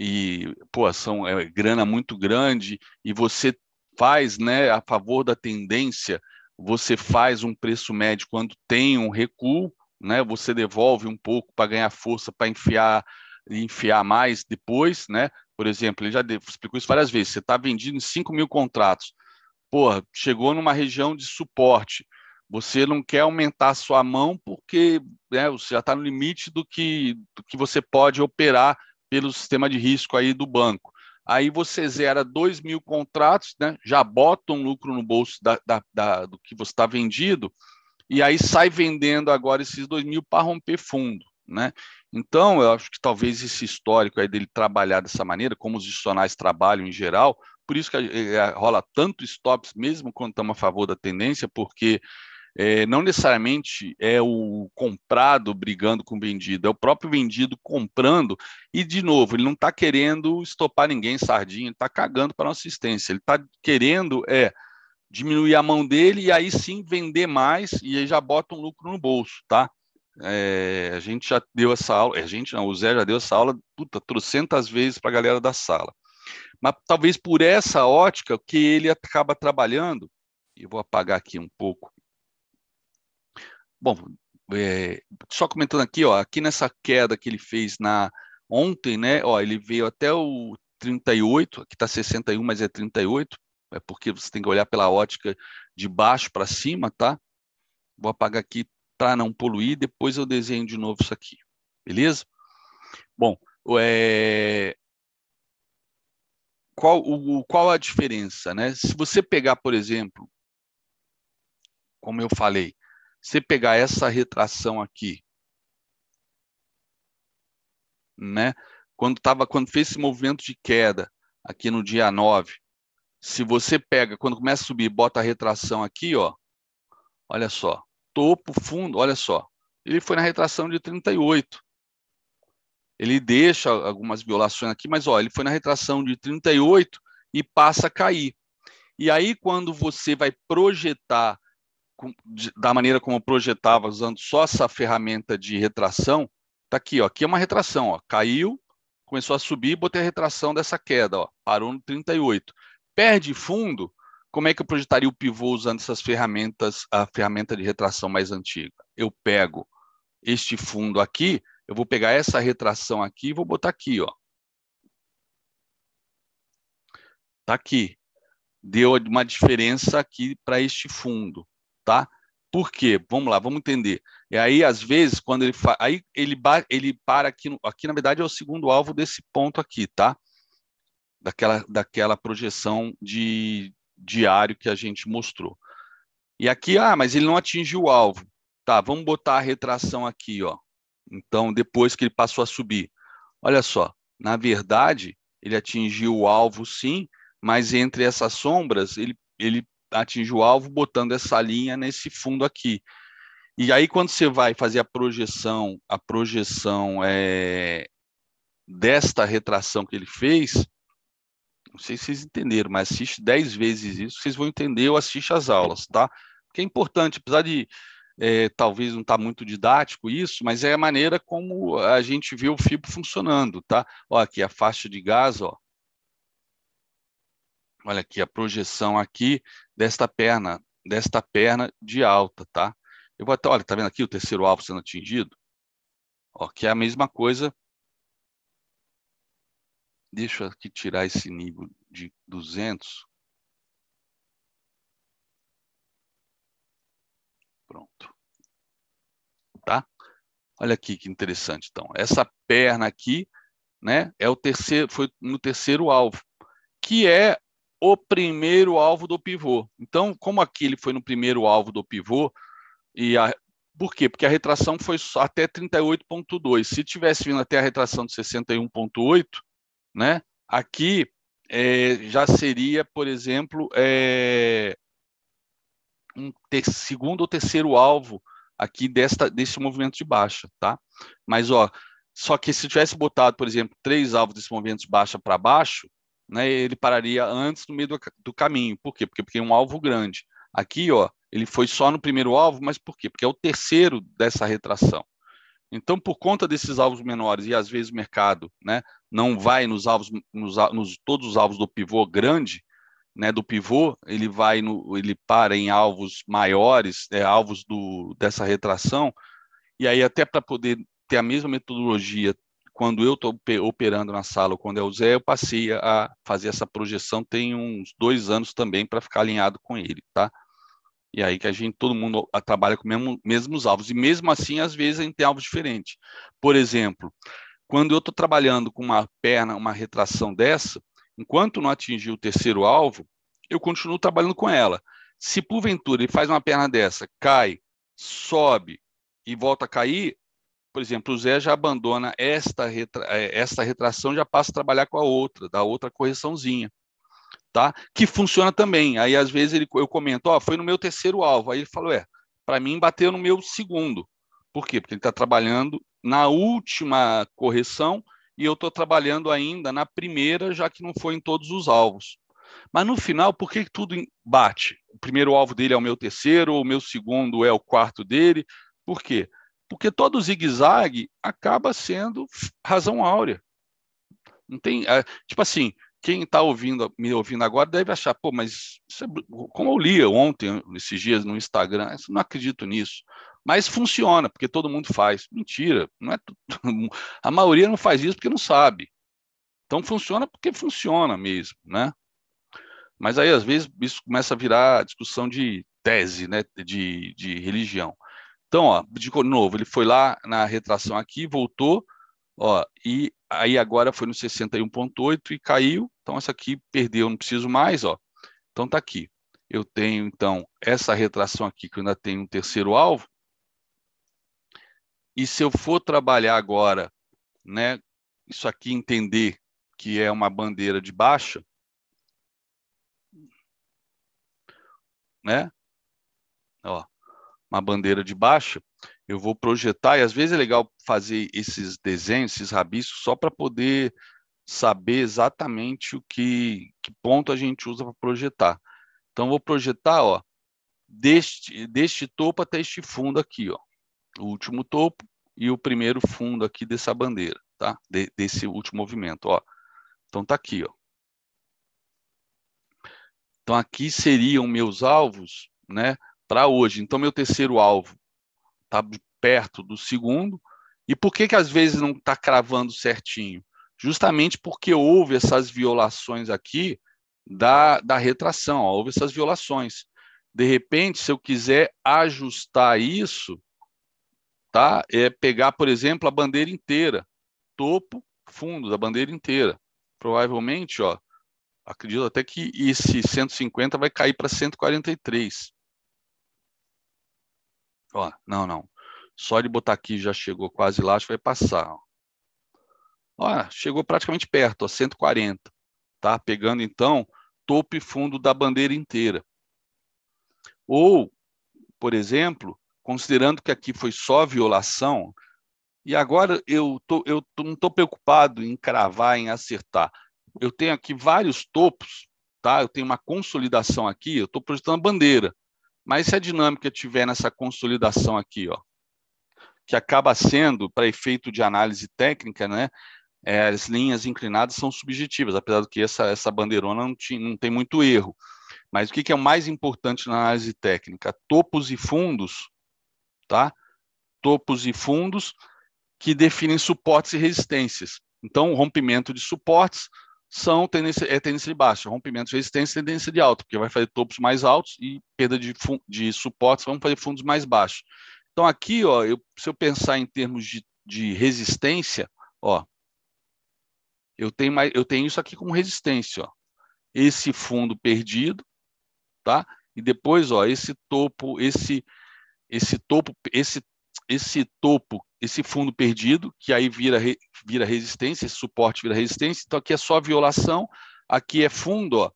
e, pô, são é, grana muito grande, e você faz, né, a favor da tendência, você faz um preço médio quando tem um recuo, né, você devolve um pouco para ganhar força, para enfiar enfiar mais depois, né? Por exemplo, ele já explicou isso várias vezes. Você está vendido em 5 mil contratos. Porra, chegou numa região de suporte. Você não quer aumentar a sua mão porque né, você já está no limite do que, do que você pode operar pelo sistema de risco aí do banco. Aí você zera 2 mil contratos, né, já bota um lucro no bolso da, da, da do que você está vendido, e aí sai vendendo agora esses 2 mil para romper fundo. Né? Então, eu acho que talvez esse histórico aí dele trabalhar dessa maneira, como os institucionais trabalham em geral, por isso que é, rola tanto stops, mesmo quando estamos a favor da tendência, porque é, não necessariamente é o comprado brigando com o vendido, é o próprio vendido comprando, e de novo, ele não está querendo estopar ninguém sardinha, está cagando para a nossa assistência, ele está querendo é diminuir a mão dele e aí sim vender mais e aí já bota um lucro no bolso, tá? É, a gente já deu essa aula, a gente não, o Zé já deu essa aula, puta, trocentas vezes para a galera da sala. Mas talvez por essa ótica que ele acaba trabalhando, e vou apagar aqui um pouco. Bom, é, só comentando aqui, ó, aqui nessa queda que ele fez na ontem, né, ó, ele veio até o 38, aqui está 61, mas é 38, é porque você tem que olhar pela ótica de baixo para cima, tá? Vou apagar aqui para não poluir, depois eu desenho de novo isso aqui, beleza? Bom, é... qual, o, qual a diferença, né? Se você pegar, por exemplo, como eu falei, você pegar essa retração aqui, né? Quando tava, quando fez esse movimento de queda aqui no dia 9, se você pega, quando começa a subir, bota a retração aqui, ó, olha só, topo, fundo, olha só. Ele foi na retração de 38. Ele deixa algumas violações aqui, mas olha, ele foi na retração de 38 e passa a cair. E aí, quando você vai projetar da maneira como eu projetava, usando só essa ferramenta de retração, tá aqui, ó. Aqui é uma retração, ó. Caiu, começou a subir, botei a retração dessa queda, ó. Parou no 38. Perde fundo, como é que eu projetaria o pivô usando essas ferramentas, a ferramenta de retração mais antiga? Eu pego este fundo aqui, eu vou pegar essa retração aqui e vou botar aqui, ó. Tá aqui. Deu uma diferença aqui para este fundo, tá? Por quê? Vamos lá, vamos entender. E aí, às vezes, quando ele fa... aí ele, ele para aqui, aqui na verdade é o segundo alvo desse ponto aqui, tá? Daquela, daquela projeção de, diário que a gente mostrou. E aqui, ah, mas ele não atingiu o alvo. Tá, vamos botar a retração aqui, ó. Então, depois que ele passou a subir. Olha só, na verdade, ele atingiu o alvo sim, mas entre essas sombras, ele, ele atingir o alvo botando essa linha nesse fundo aqui. E aí, quando você vai fazer a projeção, a projeção é, desta retração que ele fez, não sei se vocês entenderam, mas assiste 10 vezes isso, vocês vão entender ou assiste as aulas, tá? Porque é importante, apesar de é, talvez não estar tá muito didático isso, mas é a maneira como a gente vê o fibro funcionando, tá? Ó, aqui a faixa de gás, ó. Olha aqui a projeção aqui desta perna, desta perna de alta, tá? Eu vou até, olha, tá vendo aqui o terceiro alvo sendo atingido? Ó, que é a mesma coisa. Deixa eu aqui tirar esse nível de 200. Pronto. Tá? Olha aqui que interessante, então. Essa perna aqui, né, é o terceiro, foi no terceiro alvo, que é o primeiro alvo do pivô. Então, como aqui ele foi no primeiro alvo do pivô, e a, por quê? Porque a retração foi até 38,2. Se tivesse vindo até a retração de 61,8, né, aqui é, já seria, por exemplo, é, um ter, segundo ou terceiro alvo aqui desta, desse movimento de baixa, tá? Mas, ó, só que se tivesse botado, por exemplo, três alvos desse movimento de baixa para baixo, né, ele pararia antes no meio do, do caminho. Por quê? Porque, porque é um alvo grande. Aqui, ó, ele foi só no primeiro alvo, mas por quê? Porque é o terceiro dessa retração. Então, por conta desses alvos menores, e às vezes o mercado né, não vai nos alvos, nos, nos todos os alvos do pivô grande, né, do pivô, ele vai no, ele para em alvos maiores, é, alvos do, dessa retração, e aí até para poder ter a mesma metodologia quando eu estou operando na sala ou quando é o Zé, eu passei a fazer essa projeção tem uns dois anos também para ficar alinhado com ele, tá? E aí que a gente, todo mundo trabalha com mesmo, mesmos alvos. E mesmo assim, às vezes, a gente tem alvos diferentes. Por exemplo, quando eu estou trabalhando com uma perna, uma retração dessa, Enquanto não atingir o terceiro alvo, eu continuo trabalhando com ela. Se porventura ele faz uma perna dessa, cai, sobe e volta a cair, por exemplo, o Zé já abandona esta, retra... É, esta retração, já passa a trabalhar com a outra, da outra correçãozinha, tá? Que funciona também. Aí às vezes ele, eu comento, ó, oh, foi no meu terceiro alvo. Aí ele falou, é, para mim bateu no meu segundo. Por quê? Porque ele está trabalhando na última correção e eu estou trabalhando ainda na primeira, já que não foi em todos os alvos. Mas no final, por que tudo bate? O primeiro alvo dele é o meu terceiro, o meu segundo é o quarto dele. Por quê? Porque todo zigue-zague acaba sendo razão áurea. Não tem, é, tipo assim, quem está ouvindo, me ouvindo agora deve achar, pô, mas é, como eu li ontem, esses dias no Instagram, eu não acredito nisso. Mas funciona, porque todo mundo faz. Mentira, não é [LAUGHS] a maioria não faz isso porque não sabe. Então funciona porque funciona mesmo, né? Mas aí às vezes isso começa a virar discussão de tese, né, de, de religião. Então, ó, de novo, ele foi lá na retração aqui, voltou, ó, e aí agora foi no 61.8 e caiu. Então essa aqui perdeu, não preciso mais, ó. Então tá aqui. Eu tenho então essa retração aqui que eu ainda tenho um terceiro alvo, e se eu for trabalhar agora, né, isso aqui entender que é uma bandeira de baixa, né? Ó, uma bandeira de baixa, eu vou projetar, e às vezes é legal fazer esses desenhos, esses rabiscos, só para poder saber exatamente o que, que ponto a gente usa para projetar. Então, vou projetar, ó, deste, deste topo até este fundo aqui, ó o último topo e o primeiro fundo aqui dessa bandeira, tá? De, desse último movimento, ó. Então tá aqui, ó. Então aqui seriam meus alvos, né, para hoje. Então meu terceiro alvo tá perto do segundo. E por que que às vezes não está cravando certinho? Justamente porque houve essas violações aqui da, da retração, ó, houve essas violações. De repente, se eu quiser ajustar isso, tá? É pegar, por exemplo, a bandeira inteira, topo, fundo da bandeira inteira. Provavelmente, ó, acredito até que esse 150 vai cair para 143. Ó, não, não. Só de botar aqui já chegou quase lá, acho que vai passar. Ó, ó chegou praticamente perto, ó, 140. Tá? Pegando então topo e fundo da bandeira inteira. Ou, por exemplo, considerando que aqui foi só violação, e agora eu, tô, eu tô, não estou preocupado em cravar, em acertar. Eu tenho aqui vários topos, tá? Eu tenho uma consolidação aqui, eu estou projetando a bandeira. Mas se a dinâmica tiver nessa consolidação aqui, ó, que acaba sendo, para efeito de análise técnica, né, é, as linhas inclinadas são subjetivas, apesar de que essa, essa bandeirona não, tinha, não tem muito erro. Mas o que, que é o mais importante na análise técnica? Topos e fundos, tá? Topos e fundos que definem suportes e resistências. Então, rompimento de suportes são tendência, é tendência de baixa, rompimento de resistência é tendência de alta, porque vai fazer topos mais altos e perda de, de suportes vão fazer fundos mais baixos. Então, aqui, ó, eu, se eu pensar em termos de, de resistência, ó, eu tenho, mais, eu tenho isso aqui como resistência, ó. Esse fundo perdido, tá? E depois, ó, esse topo, esse esse topo, esse esse topo, esse fundo perdido, que aí vira, vira resistência, esse suporte vira resistência, então aqui é só violação, aqui é fundo, ó.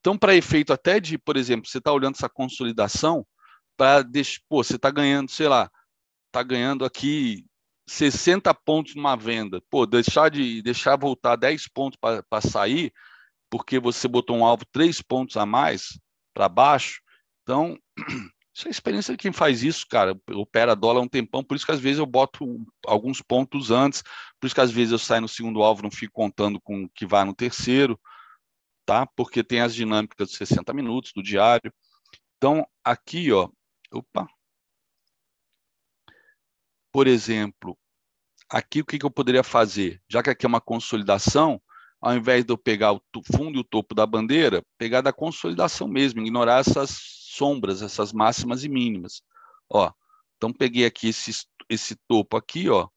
Então, para efeito até de, por exemplo, você está olhando essa consolidação, para pô, você está ganhando, sei lá, está ganhando aqui 60 pontos numa venda, pô, deixar de deixar voltar 10 pontos para sair, porque você botou um alvo 3 pontos a mais para baixo, então [CLEARS THROAT] Isso é a experiência de quem faz isso, cara. Opera dólar um tempão, por isso que às vezes eu boto alguns pontos antes, por isso que às vezes eu saio no segundo alvo, não fico contando com o que vai no terceiro, tá? Porque tem as dinâmicas de 60 minutos do diário. Então, aqui, ó, opa. Por exemplo, aqui o que, que eu poderia fazer? Já que aqui é uma consolidação, ao invés de eu pegar o fundo e o topo da bandeira, pegar da consolidação mesmo, ignorar essas sombras, essas máximas e mínimas. Ó, então peguei aqui esse, esse topo aqui, ó.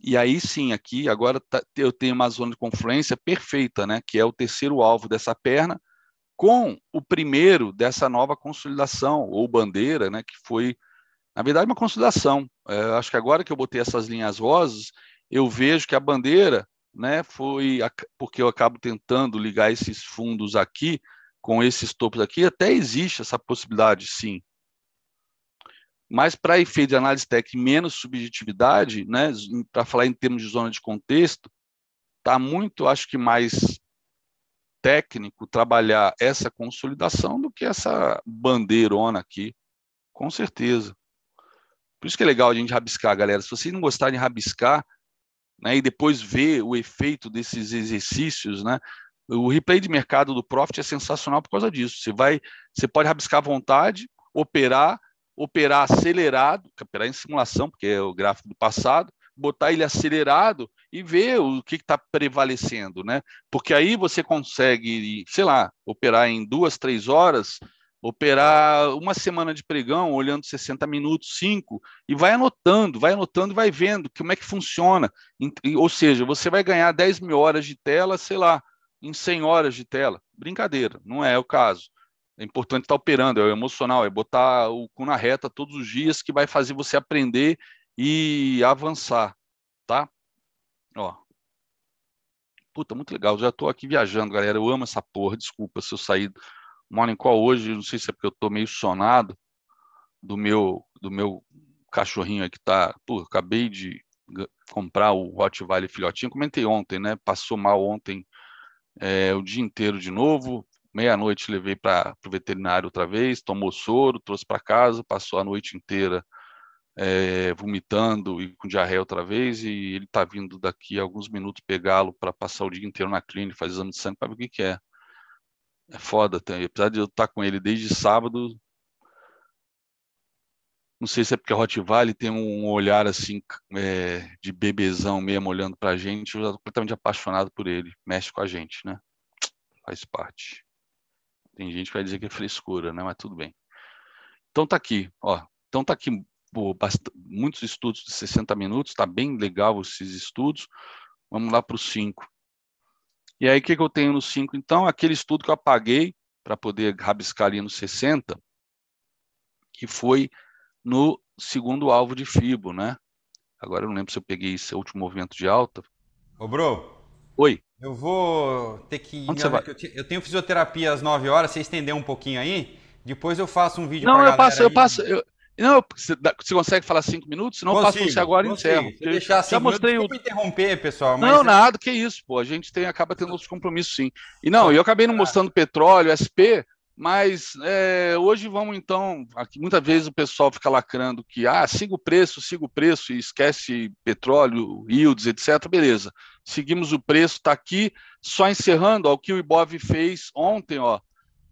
E aí sim, aqui agora tá, eu tenho uma zona de confluência perfeita, né? Que é o terceiro alvo dessa perna, com o primeiro dessa nova consolidação, ou bandeira, né? Que foi, na verdade, uma consolidação. É, acho que agora que eu botei essas linhas rosas, eu vejo que a bandeira, né? Foi porque eu acabo tentando ligar esses fundos aqui com esses topos aqui, até existe essa possibilidade, sim. Mas para efeito de análise técnica menos subjetividade, né, para falar em termos de zona de contexto, está muito, acho que mais técnico trabalhar essa consolidação do que essa bandeirona aqui, com certeza. Por isso que é legal a gente rabiscar, galera. Se vocês não gostarem de rabiscar, né, e depois ver o efeito desses exercícios, né, o replay de mercado do Profit é sensacional por causa disso. Você vai, você pode rabiscar à vontade, operar, operar acelerado, operar em simulação, porque é o gráfico do passado, botar ele acelerado e ver o que está prevalecendo, né? Porque aí você consegue, sei lá, operar em duas, três horas, operar uma semana de pregão, olhando 60 minutos, cinco, e vai anotando, vai anotando e vai vendo como é que funciona. Ou seja, você vai ganhar 10 mil horas de tela, sei lá, em 100 horas de tela. Brincadeira, não é o caso. É importante estar operando, é o emocional, é botar o cu na reta todos os dias que vai fazer você aprender e avançar, tá? Ó. Puta, muito legal. Já estou aqui viajando, galera. Eu amo essa porra. Desculpa se eu saí morning call hoje, não sei se é porque eu estou meio sonado do meu do meu cachorrinho aqui tá, pô, acabei de comprar o Rottweiler filhotinho, comentei ontem, né? Passou mal ontem é, o dia inteiro de novo. Meia-noite levei para o veterinário outra vez, tomou soro, trouxe para casa, passou a noite inteira é, vomitando e com diarreia outra vez, e ele está vindo daqui a alguns minutos pegá-lo para passar o dia inteiro na clínica, fazer exame de sangue para ver o que, que é. É foda, tem, apesar de eu estar tá com ele desde sábado, não sei se é porque a Rottweiler tem um olhar assim é, de bebezão mesmo olhando para a gente. Eu estou completamente apaixonado por ele. Mexe com a gente, né? Faz parte. Tem gente que vai dizer que é frescura, né? Mas tudo bem. Então tá aqui, ó. Então tá aqui pô, muitos estudos de 60 minutos. Tá bem legal esses estudos. Vamos lá para o 5. E aí o que, que eu tenho no 5? Então aquele estudo que eu apaguei para poder rabiscar ali no 60, que foi no segundo alvo de FIBO, né? Agora eu não lembro se eu peguei esse último movimento de alta. Ô, Bro, Oi. Eu vou ter que. Onde você vai? Eu tenho fisioterapia às 9 horas, você estender um pouquinho aí. Depois eu faço um vídeo Não, eu passo, eu passo. Eu, não, você, consegue falar cinco minutos? Senão eu passo Consigo, você agora e consigo. encerro. Se deixar assim, Já mostrei o. Desculpa interromper, pessoal, Não, é- nada, que isso, pô. A gente tem, acaba tendo outros compromissos, sim. E não, eu acabei não mostrando petróleo, SP, mas é, hoje vamos então. Aqui, muitas vezes o pessoal fica lacrando que ah, siga o preço, siga o preço e esquece petróleo, yields, etc. Beleza. Seguimos o preço, está aqui. Só encerrando, ó, o que o Ibov fez ontem, ó,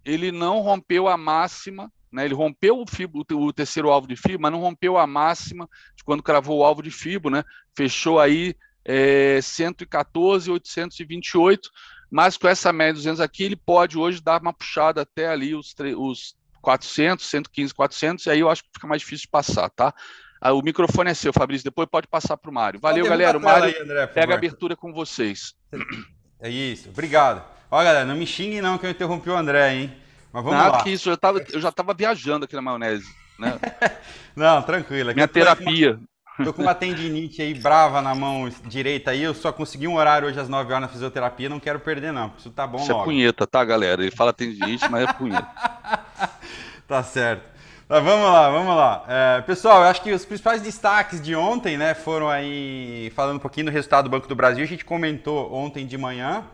ele não rompeu a máxima, né? Ele rompeu o, FIBO, o terceiro alvo de FIBO, mas não rompeu a máxima de quando cravou o alvo de FIBO, né? Fechou aí é, 114,828, mas com essa média de 200 aqui, ele pode hoje dar uma puxada até ali os, os 400, 115, 400, e aí eu acho que fica mais difícil de passar, tá? Ah, o microfone é seu, Fabrício, depois pode passar para o Mário. Valeu, galera, o Mário aí, André, pega a abertura com vocês. É isso, obrigado. Ó, galera, não me xingue não que eu interrompi o André, hein? Mas vamos Nada lá. que isso, eu, tava, eu já estava viajando aqui na maionese, né? [LAUGHS] Não, tranquilo. aqui Minha uma- terapia. Tô com uma tendinite aí brava na mão direita aí. Eu só consegui um horário hoje às 9 horas na fisioterapia. Não quero perder, não. Isso tá bom Isso é logo. punheta, tá, galera? Ele fala tendinite, mas é punheta. [LAUGHS] Tá certo. Mas vamos lá, vamos lá. É, pessoal, eu acho que os principais destaques de ontem, né, foram aí, falando um pouquinho do resultado do Banco do Brasil, a gente comentou ontem de manhã,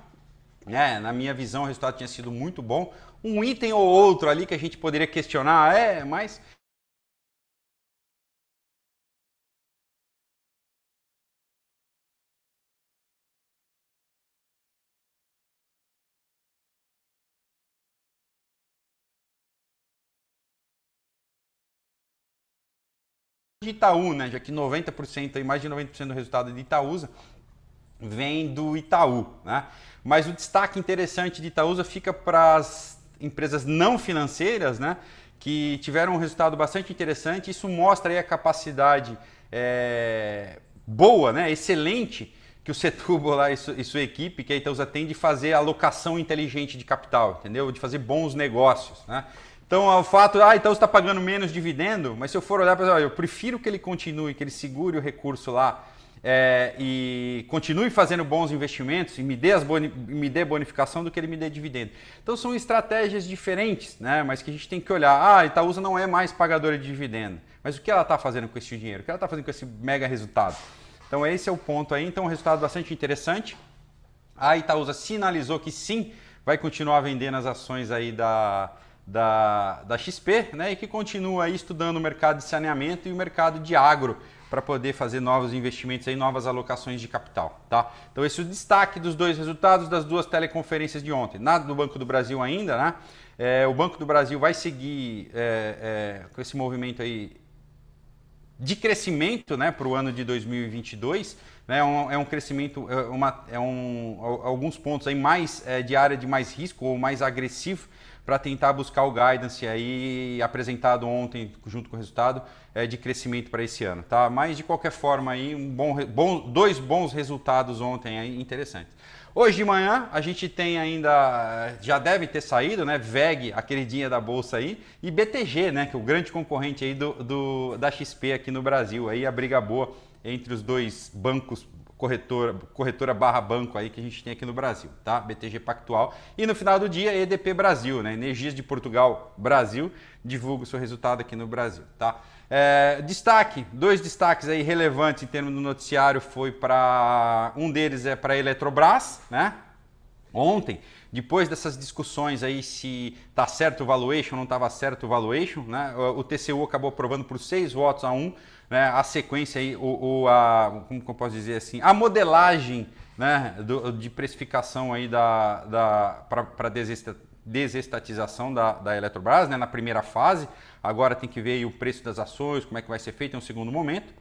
né, na minha visão o resultado tinha sido muito bom. Um item ou outro ali que a gente poderia questionar, é, mas Itaú, né, já que 90%, aí, mais de 90% do resultado de Itaúsa vem do Itaú, né? Mas o destaque interessante de Itaúsa fica para as empresas não financeiras, né? Que tiveram um resultado bastante interessante. Isso mostra aí a capacidade é, boa, né? Excelente que o Setúbal lá e sua equipe, que a Itaúsa tem de fazer alocação inteligente de capital, entendeu? De fazer bons negócios, né? Então, o fato, ah, então está pagando menos dividendo, mas se eu for olhar para eu prefiro que ele continue, que ele segure o recurso lá é, e continue fazendo bons investimentos e me dê, as boni- me dê bonificação do que ele me dê dividendo. Então, são estratégias diferentes, né? mas que a gente tem que olhar. Ah, a Itaúsa não é mais pagadora de dividendo, mas o que ela está fazendo com esse dinheiro? O que ela está fazendo com esse mega resultado? Então, esse é o ponto aí. Então, um resultado bastante interessante. A Itaúsa sinalizou que sim, vai continuar vendendo as ações aí da, da, da XP, né? E que continua aí estudando o mercado de saneamento e o mercado de agro para poder fazer novos investimentos aí, novas alocações de capital, tá? Então esse é o destaque dos dois resultados das duas teleconferências de ontem. Nada do Banco do Brasil ainda, né? É, o Banco do Brasil vai seguir é, é, com esse movimento aí de crescimento né, para o ano de 2022. Né, é, um, é um crescimento, é, uma, é um, al- alguns pontos aí mais é, de área de mais risco ou mais agressivo para tentar buscar o guidance aí apresentado ontem junto com o resultado é, de crescimento para esse ano, tá? Mas de qualquer forma aí um bom, bom, dois bons resultados ontem aí interessantes. Hoje de manhã a gente tem ainda, já deve ter saído, né? VEG, a queridinha da bolsa aí, e BTG, né? Que é o grande concorrente aí do, do- da XP aqui no Brasil. Aí a briga boa entre os dois bancos, corretora, corretora barra banco aí que a gente tem aqui no Brasil, tá? BTG Pactual. E no final do dia, EDP Brasil, né? Energias de Portugal Brasil, divulga o seu resultado aqui no Brasil, tá? É, destaque, dois destaques aí relevantes em termos do noticiário foi para um deles é para a Eletrobras, né? Ontem, depois dessas discussões aí se tá certo o valuation, não estava certo o valuation, né? O TCU acabou aprovando por seis votos a um, né? A sequência aí, o, a, como que eu posso dizer assim, a modelagem, né? do- de precificação aí da, da para desestatização da, da Eletrobras, né? Na primeira fase, agora tem que ver o preço das ações, como é que vai ser feito em um segundo momento.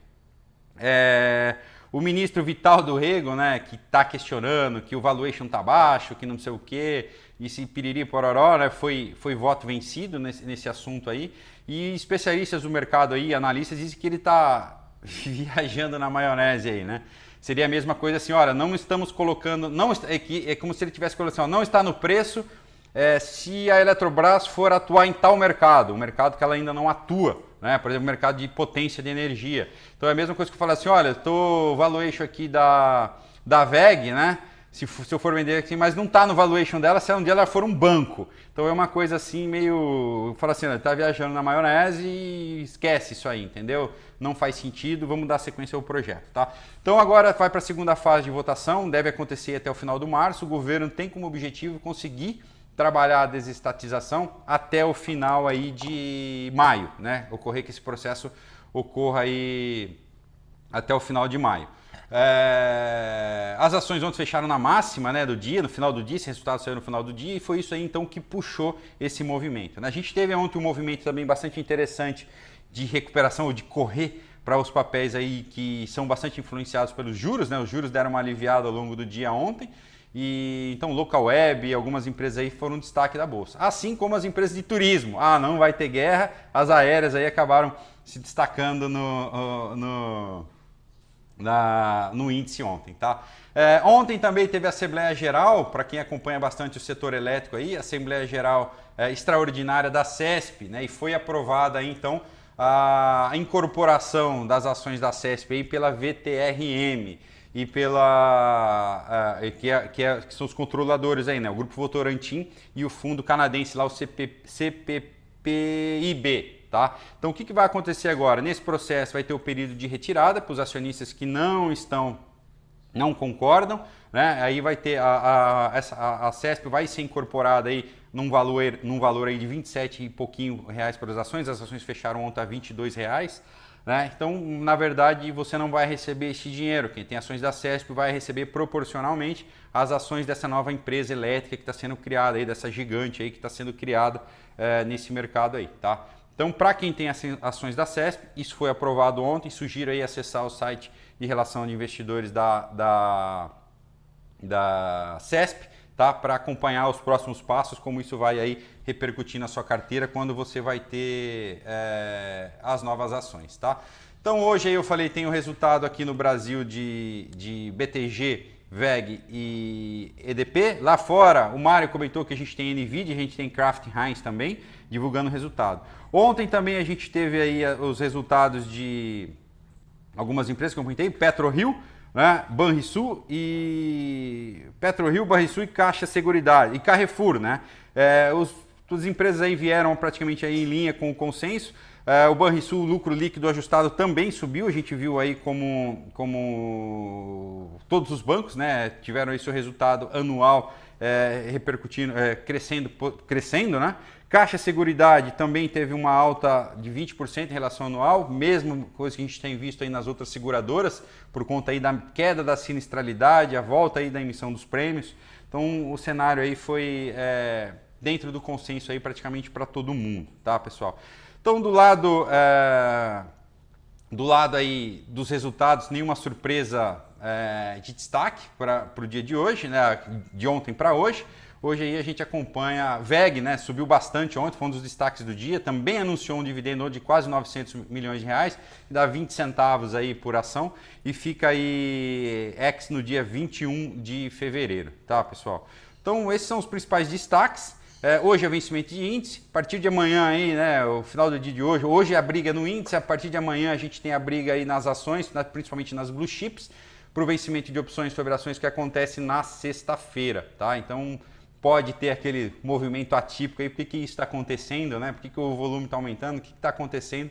É, o ministro Vital do Rego, né, que está questionando que o valuation está baixo, que não sei o quê, e se piriri pororó, né, foi, foi voto vencido nesse, nesse assunto aí. E especialistas do mercado aí, analistas, dizem que ele está [LAUGHS] viajando na maionese aí, né? Seria a mesma coisa assim, olha, não estamos colocando, não é, que, é como se ele tivesse colocado, assim, não está no preço é, se a Eletrobras for atuar em tal mercado, um mercado que ela ainda não atua, né? por exemplo, mercado de potência de energia. Então é a mesma coisa que eu falar assim, olha, estou valuation aqui da, da VEG, né? Se, se eu for vender aqui, mas não está no valuation dela, se um dia ela for um banco. Então é uma coisa assim meio. Fala assim, está viajando na maionese e esquece isso aí, entendeu? Não faz sentido, vamos dar sequência ao projeto, tá? Então agora vai para a segunda fase de votação, deve acontecer até o final do março. O governo tem como objetivo conseguir trabalhar a desestatização até o final aí de maio, né? Ocorrer que esse processo ocorra aí até o final de maio. É... As ações ontem fecharam na máxima né, do dia, no final do dia, esse resultado saiu no final do dia, e foi isso aí então que puxou esse movimento. Né? A gente teve ontem um movimento também bastante interessante de recuperação ou de correr para os papéis aí que são bastante influenciados pelos juros, né? Os juros deram uma aliviada ao longo do dia ontem. E então local web e algumas empresas aí foram destaque da bolsa. Assim como as empresas de turismo. Ah, não vai ter guerra, as aéreas aí acabaram se destacando no, no na, no índice ontem, tá? É, ontem também teve a Assembleia Geral, para quem acompanha bastante o setor elétrico aí, Assembleia Geral é, Extraordinária da CESP, né? E foi aprovada aí, então a incorporação das ações da CESP aí pela VTRM e pela uh, que, é, que, é, que, são os controladores aí, né? O Grupo Votorantim e o fundo canadense lá, o CP, CPPIB, Tá? Então, o que, que vai acontecer agora? Nesse processo vai ter o período de retirada para os acionistas que não estão, não concordam, né? Aí vai ter a, a, a, a CESP vai ser incorporada aí num valor, num valor aí de 27 e pouquinho reais para as ações, as ações fecharam ontem a 22 reais. Né? Então, na verdade, você não vai receber esse dinheiro. Quem tem ações da CESP vai receber proporcionalmente as ações dessa nova empresa elétrica que está sendo criada aí, dessa gigante aí que está sendo criada é, nesse mercado aí, tá? Então, para quem tem ações da CESP, isso foi aprovado ontem. Sugiro aí acessar o site de relação de investidores da, da, da CESP, tá? Para acompanhar os próximos passos, como isso vai aí repercutir na sua carteira quando você vai ter é, as novas ações, tá? Então, hoje aí eu falei, tem o resultado aqui no Brasil de, de BTG, VEG e EDP. Lá fora, o Mário comentou que a gente tem NVIDIA, a gente tem Kraft Heinz também, divulgando o resultado. Ontem também a gente teve aí eh, os resultados de algumas empresas que eu comentei, PetroRio, né, Banrisul e PetroRio, Banrisul e Caixa Seguridade e Carrefour, né? É, os, as empresas aí vieram praticamente aí em linha com o consenso. É, o Banrisul, o lucro líquido ajustado também subiu. A gente viu aí como, como todos os bancos, né, tiveram esse resultado anual é, repercutindo, é, crescendo, crescendo, né? Caixa Seguridade também teve uma alta de 20% em relação anual, mesmo coisa que a gente tem visto aí nas outras seguradoras, por conta aí da queda da sinistralidade, a volta aí da emissão dos prêmios. Então o cenário aí foi é, dentro do consenso aí praticamente para todo mundo, tá pessoal? Então do lado é, do lado aí dos resultados, nenhuma surpresa é, de destaque para o dia de hoje, né? De ontem para hoje. Hoje aí a gente acompanha VEG, né? Subiu bastante ontem, foi um dos destaques do dia. Também anunciou um dividendo de quase 900 milhões de reais, dá 20 centavos aí por ação e fica aí ex no dia 21 de fevereiro, tá, pessoal? Então esses são os principais destaques. É, hoje é vencimento de índice, a partir de amanhã aí, né, o final do dia de hoje, hoje é a briga no índice, a partir de amanhã a gente tem a briga aí nas ações, principalmente nas blue chips, para o vencimento de opções sobre ações que acontece na sexta-feira, tá? Então pode ter aquele movimento atípico aí, por que, que isso está acontecendo, né? Por que, que o volume está aumentando, o que está acontecendo?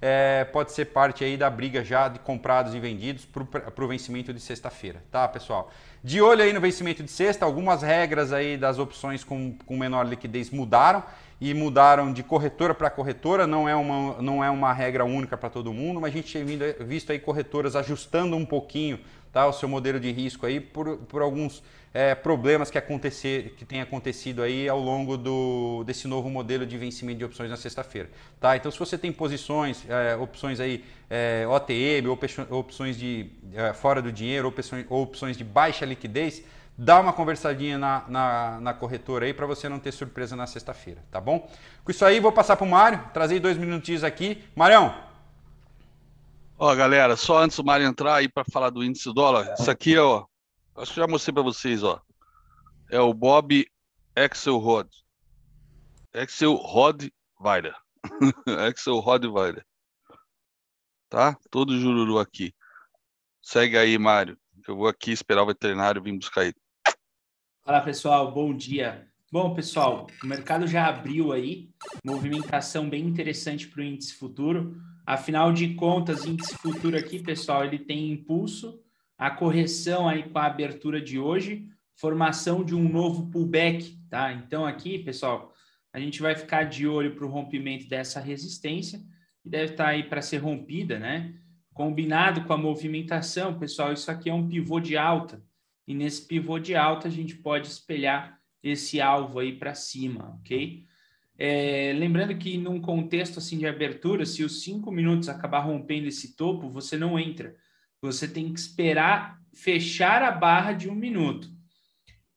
É, pode ser parte aí da briga já de comprados e vendidos para o vencimento de sexta-feira, tá, pessoal? De olho aí no vencimento de sexta, algumas regras aí das opções com, com menor liquidez mudaram e mudaram de corretora para corretora, não é uma, não é uma regra única para todo mundo, mas a gente tem visto aí corretoras ajustando um pouquinho tá, o seu modelo de risco aí por, por alguns é, problemas que, acontecer, que têm acontecido aí ao longo do, desse novo modelo de vencimento de opções na sexta-feira. Tá? Então, se você tem posições, é, opções aí, é, OTM, opções de é, fora do dinheiro, opções, opções de baixa liquidez, dá uma conversadinha na, na, na corretora aí para você não ter surpresa na sexta-feira, tá bom? Com isso aí, vou passar para o Mário, trazer dois minutinhos aqui. Marião, Ó, galera, só antes do Mário entrar aí para falar do índice dólar, isso aqui, ó, acho que já mostrei para vocês, ó. É o Bob Excel Rod. Excel Rod Weiler. Excel [LAUGHS] Rod Weiler. Tá? Todo jururu aqui. Segue aí, Mário. Eu vou aqui esperar o veterinário vir buscar ele. Fala pessoal, bom dia. Bom, pessoal, o mercado já abriu aí, movimentação bem interessante para o índice futuro. Afinal de contas, índice futuro aqui, pessoal, ele tem impulso, a correção aí com a abertura de hoje, formação de um novo pullback, tá? Então aqui, pessoal, a gente vai ficar de olho para o rompimento dessa resistência, que deve estar tá aí para ser rompida, né? Combinado com a movimentação, pessoal, isso aqui é um pivô de alta. E nesse pivô de alta a gente pode espelhar esse alvo aí para cima, ok? É, lembrando que num contexto assim de abertura, se os cinco minutos acabar rompendo esse topo, você não entra. Você tem que esperar fechar a barra de um minuto.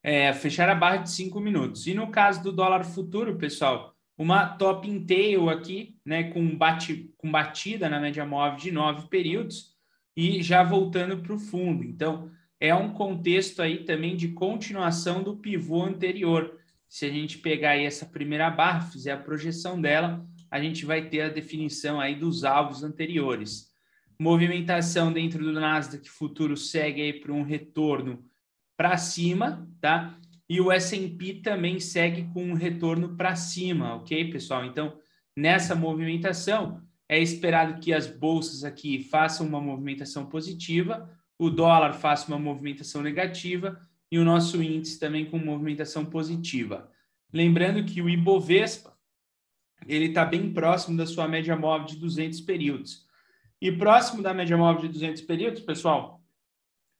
É, fechar a barra de cinco minutos. E no caso do dólar futuro, pessoal, uma top in tail aqui, né, com, bate, com batida na média móvel de nove períodos e já voltando para o fundo. Então, é um contexto aí também de continuação do pivô anterior. Se a gente pegar aí essa primeira barra, fizer a projeção dela, a gente vai ter a definição aí dos alvos anteriores. Movimentação dentro do Nasdaq futuro segue aí para um retorno para cima, tá? E o S&P também segue com um retorno para cima, ok, pessoal? Então, nessa movimentação, é esperado que as bolsas aqui façam uma movimentação positiva, o dólar faça uma movimentação negativa e o nosso índice também com movimentação positiva. Lembrando que o Ibovespa ele está bem próximo da sua média móvel de 200 períodos. E próximo da média móvel de 200 períodos, pessoal,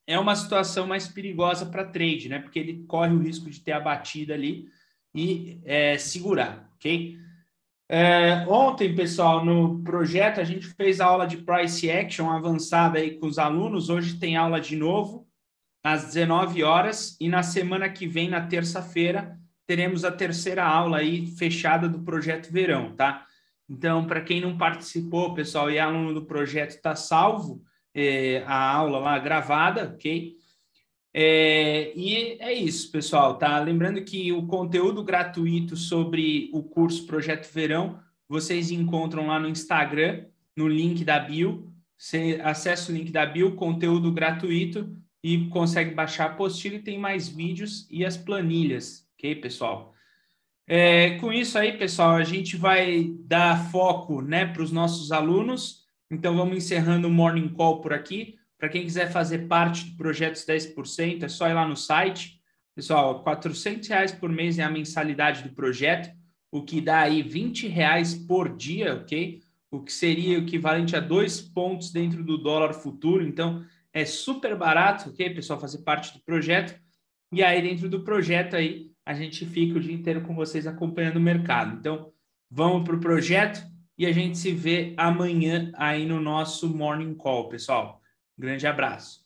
é uma situação mais perigosa para trade, né? Porque ele corre o risco de ter a batida ali e é, segurar, ok? É, ontem, pessoal, no projeto a gente fez a aula de price action avançada aí com os alunos. Hoje tem aula de novo às 19 horas e na semana que vem, na terça-feira, teremos a terceira aula aí fechada do projeto Verão, tá? Então, para quem não participou, pessoal, e é aluno do projeto, está salvo é, a aula lá gravada, ok? É, e é isso, pessoal, tá? Lembrando que o conteúdo gratuito sobre o curso Projeto Verão vocês encontram lá no Instagram, no link da bio. Você acessa o link da bio, conteúdo gratuito, e consegue baixar a apostila e tem mais vídeos e as planilhas, ok, pessoal? É, com isso aí, pessoal, a gente vai dar foco né, para os nossos alunos. Então, vamos encerrando o Morning Call por aqui. Para quem quiser fazer parte do Projetos 10%, é só ir lá no site. Pessoal, 400 reais por mês é a mensalidade do projeto, o que dá aí 20 reais por dia, ok? O que seria equivalente a dois pontos dentro do dólar futuro. Então, é super barato, ok, pessoal, fazer parte do projeto. E aí, dentro do projeto aí, a gente fica o dia inteiro com vocês acompanhando o mercado. Então, vamos para o projeto e a gente se vê amanhã aí no nosso Morning Call, pessoal. Grande abraço.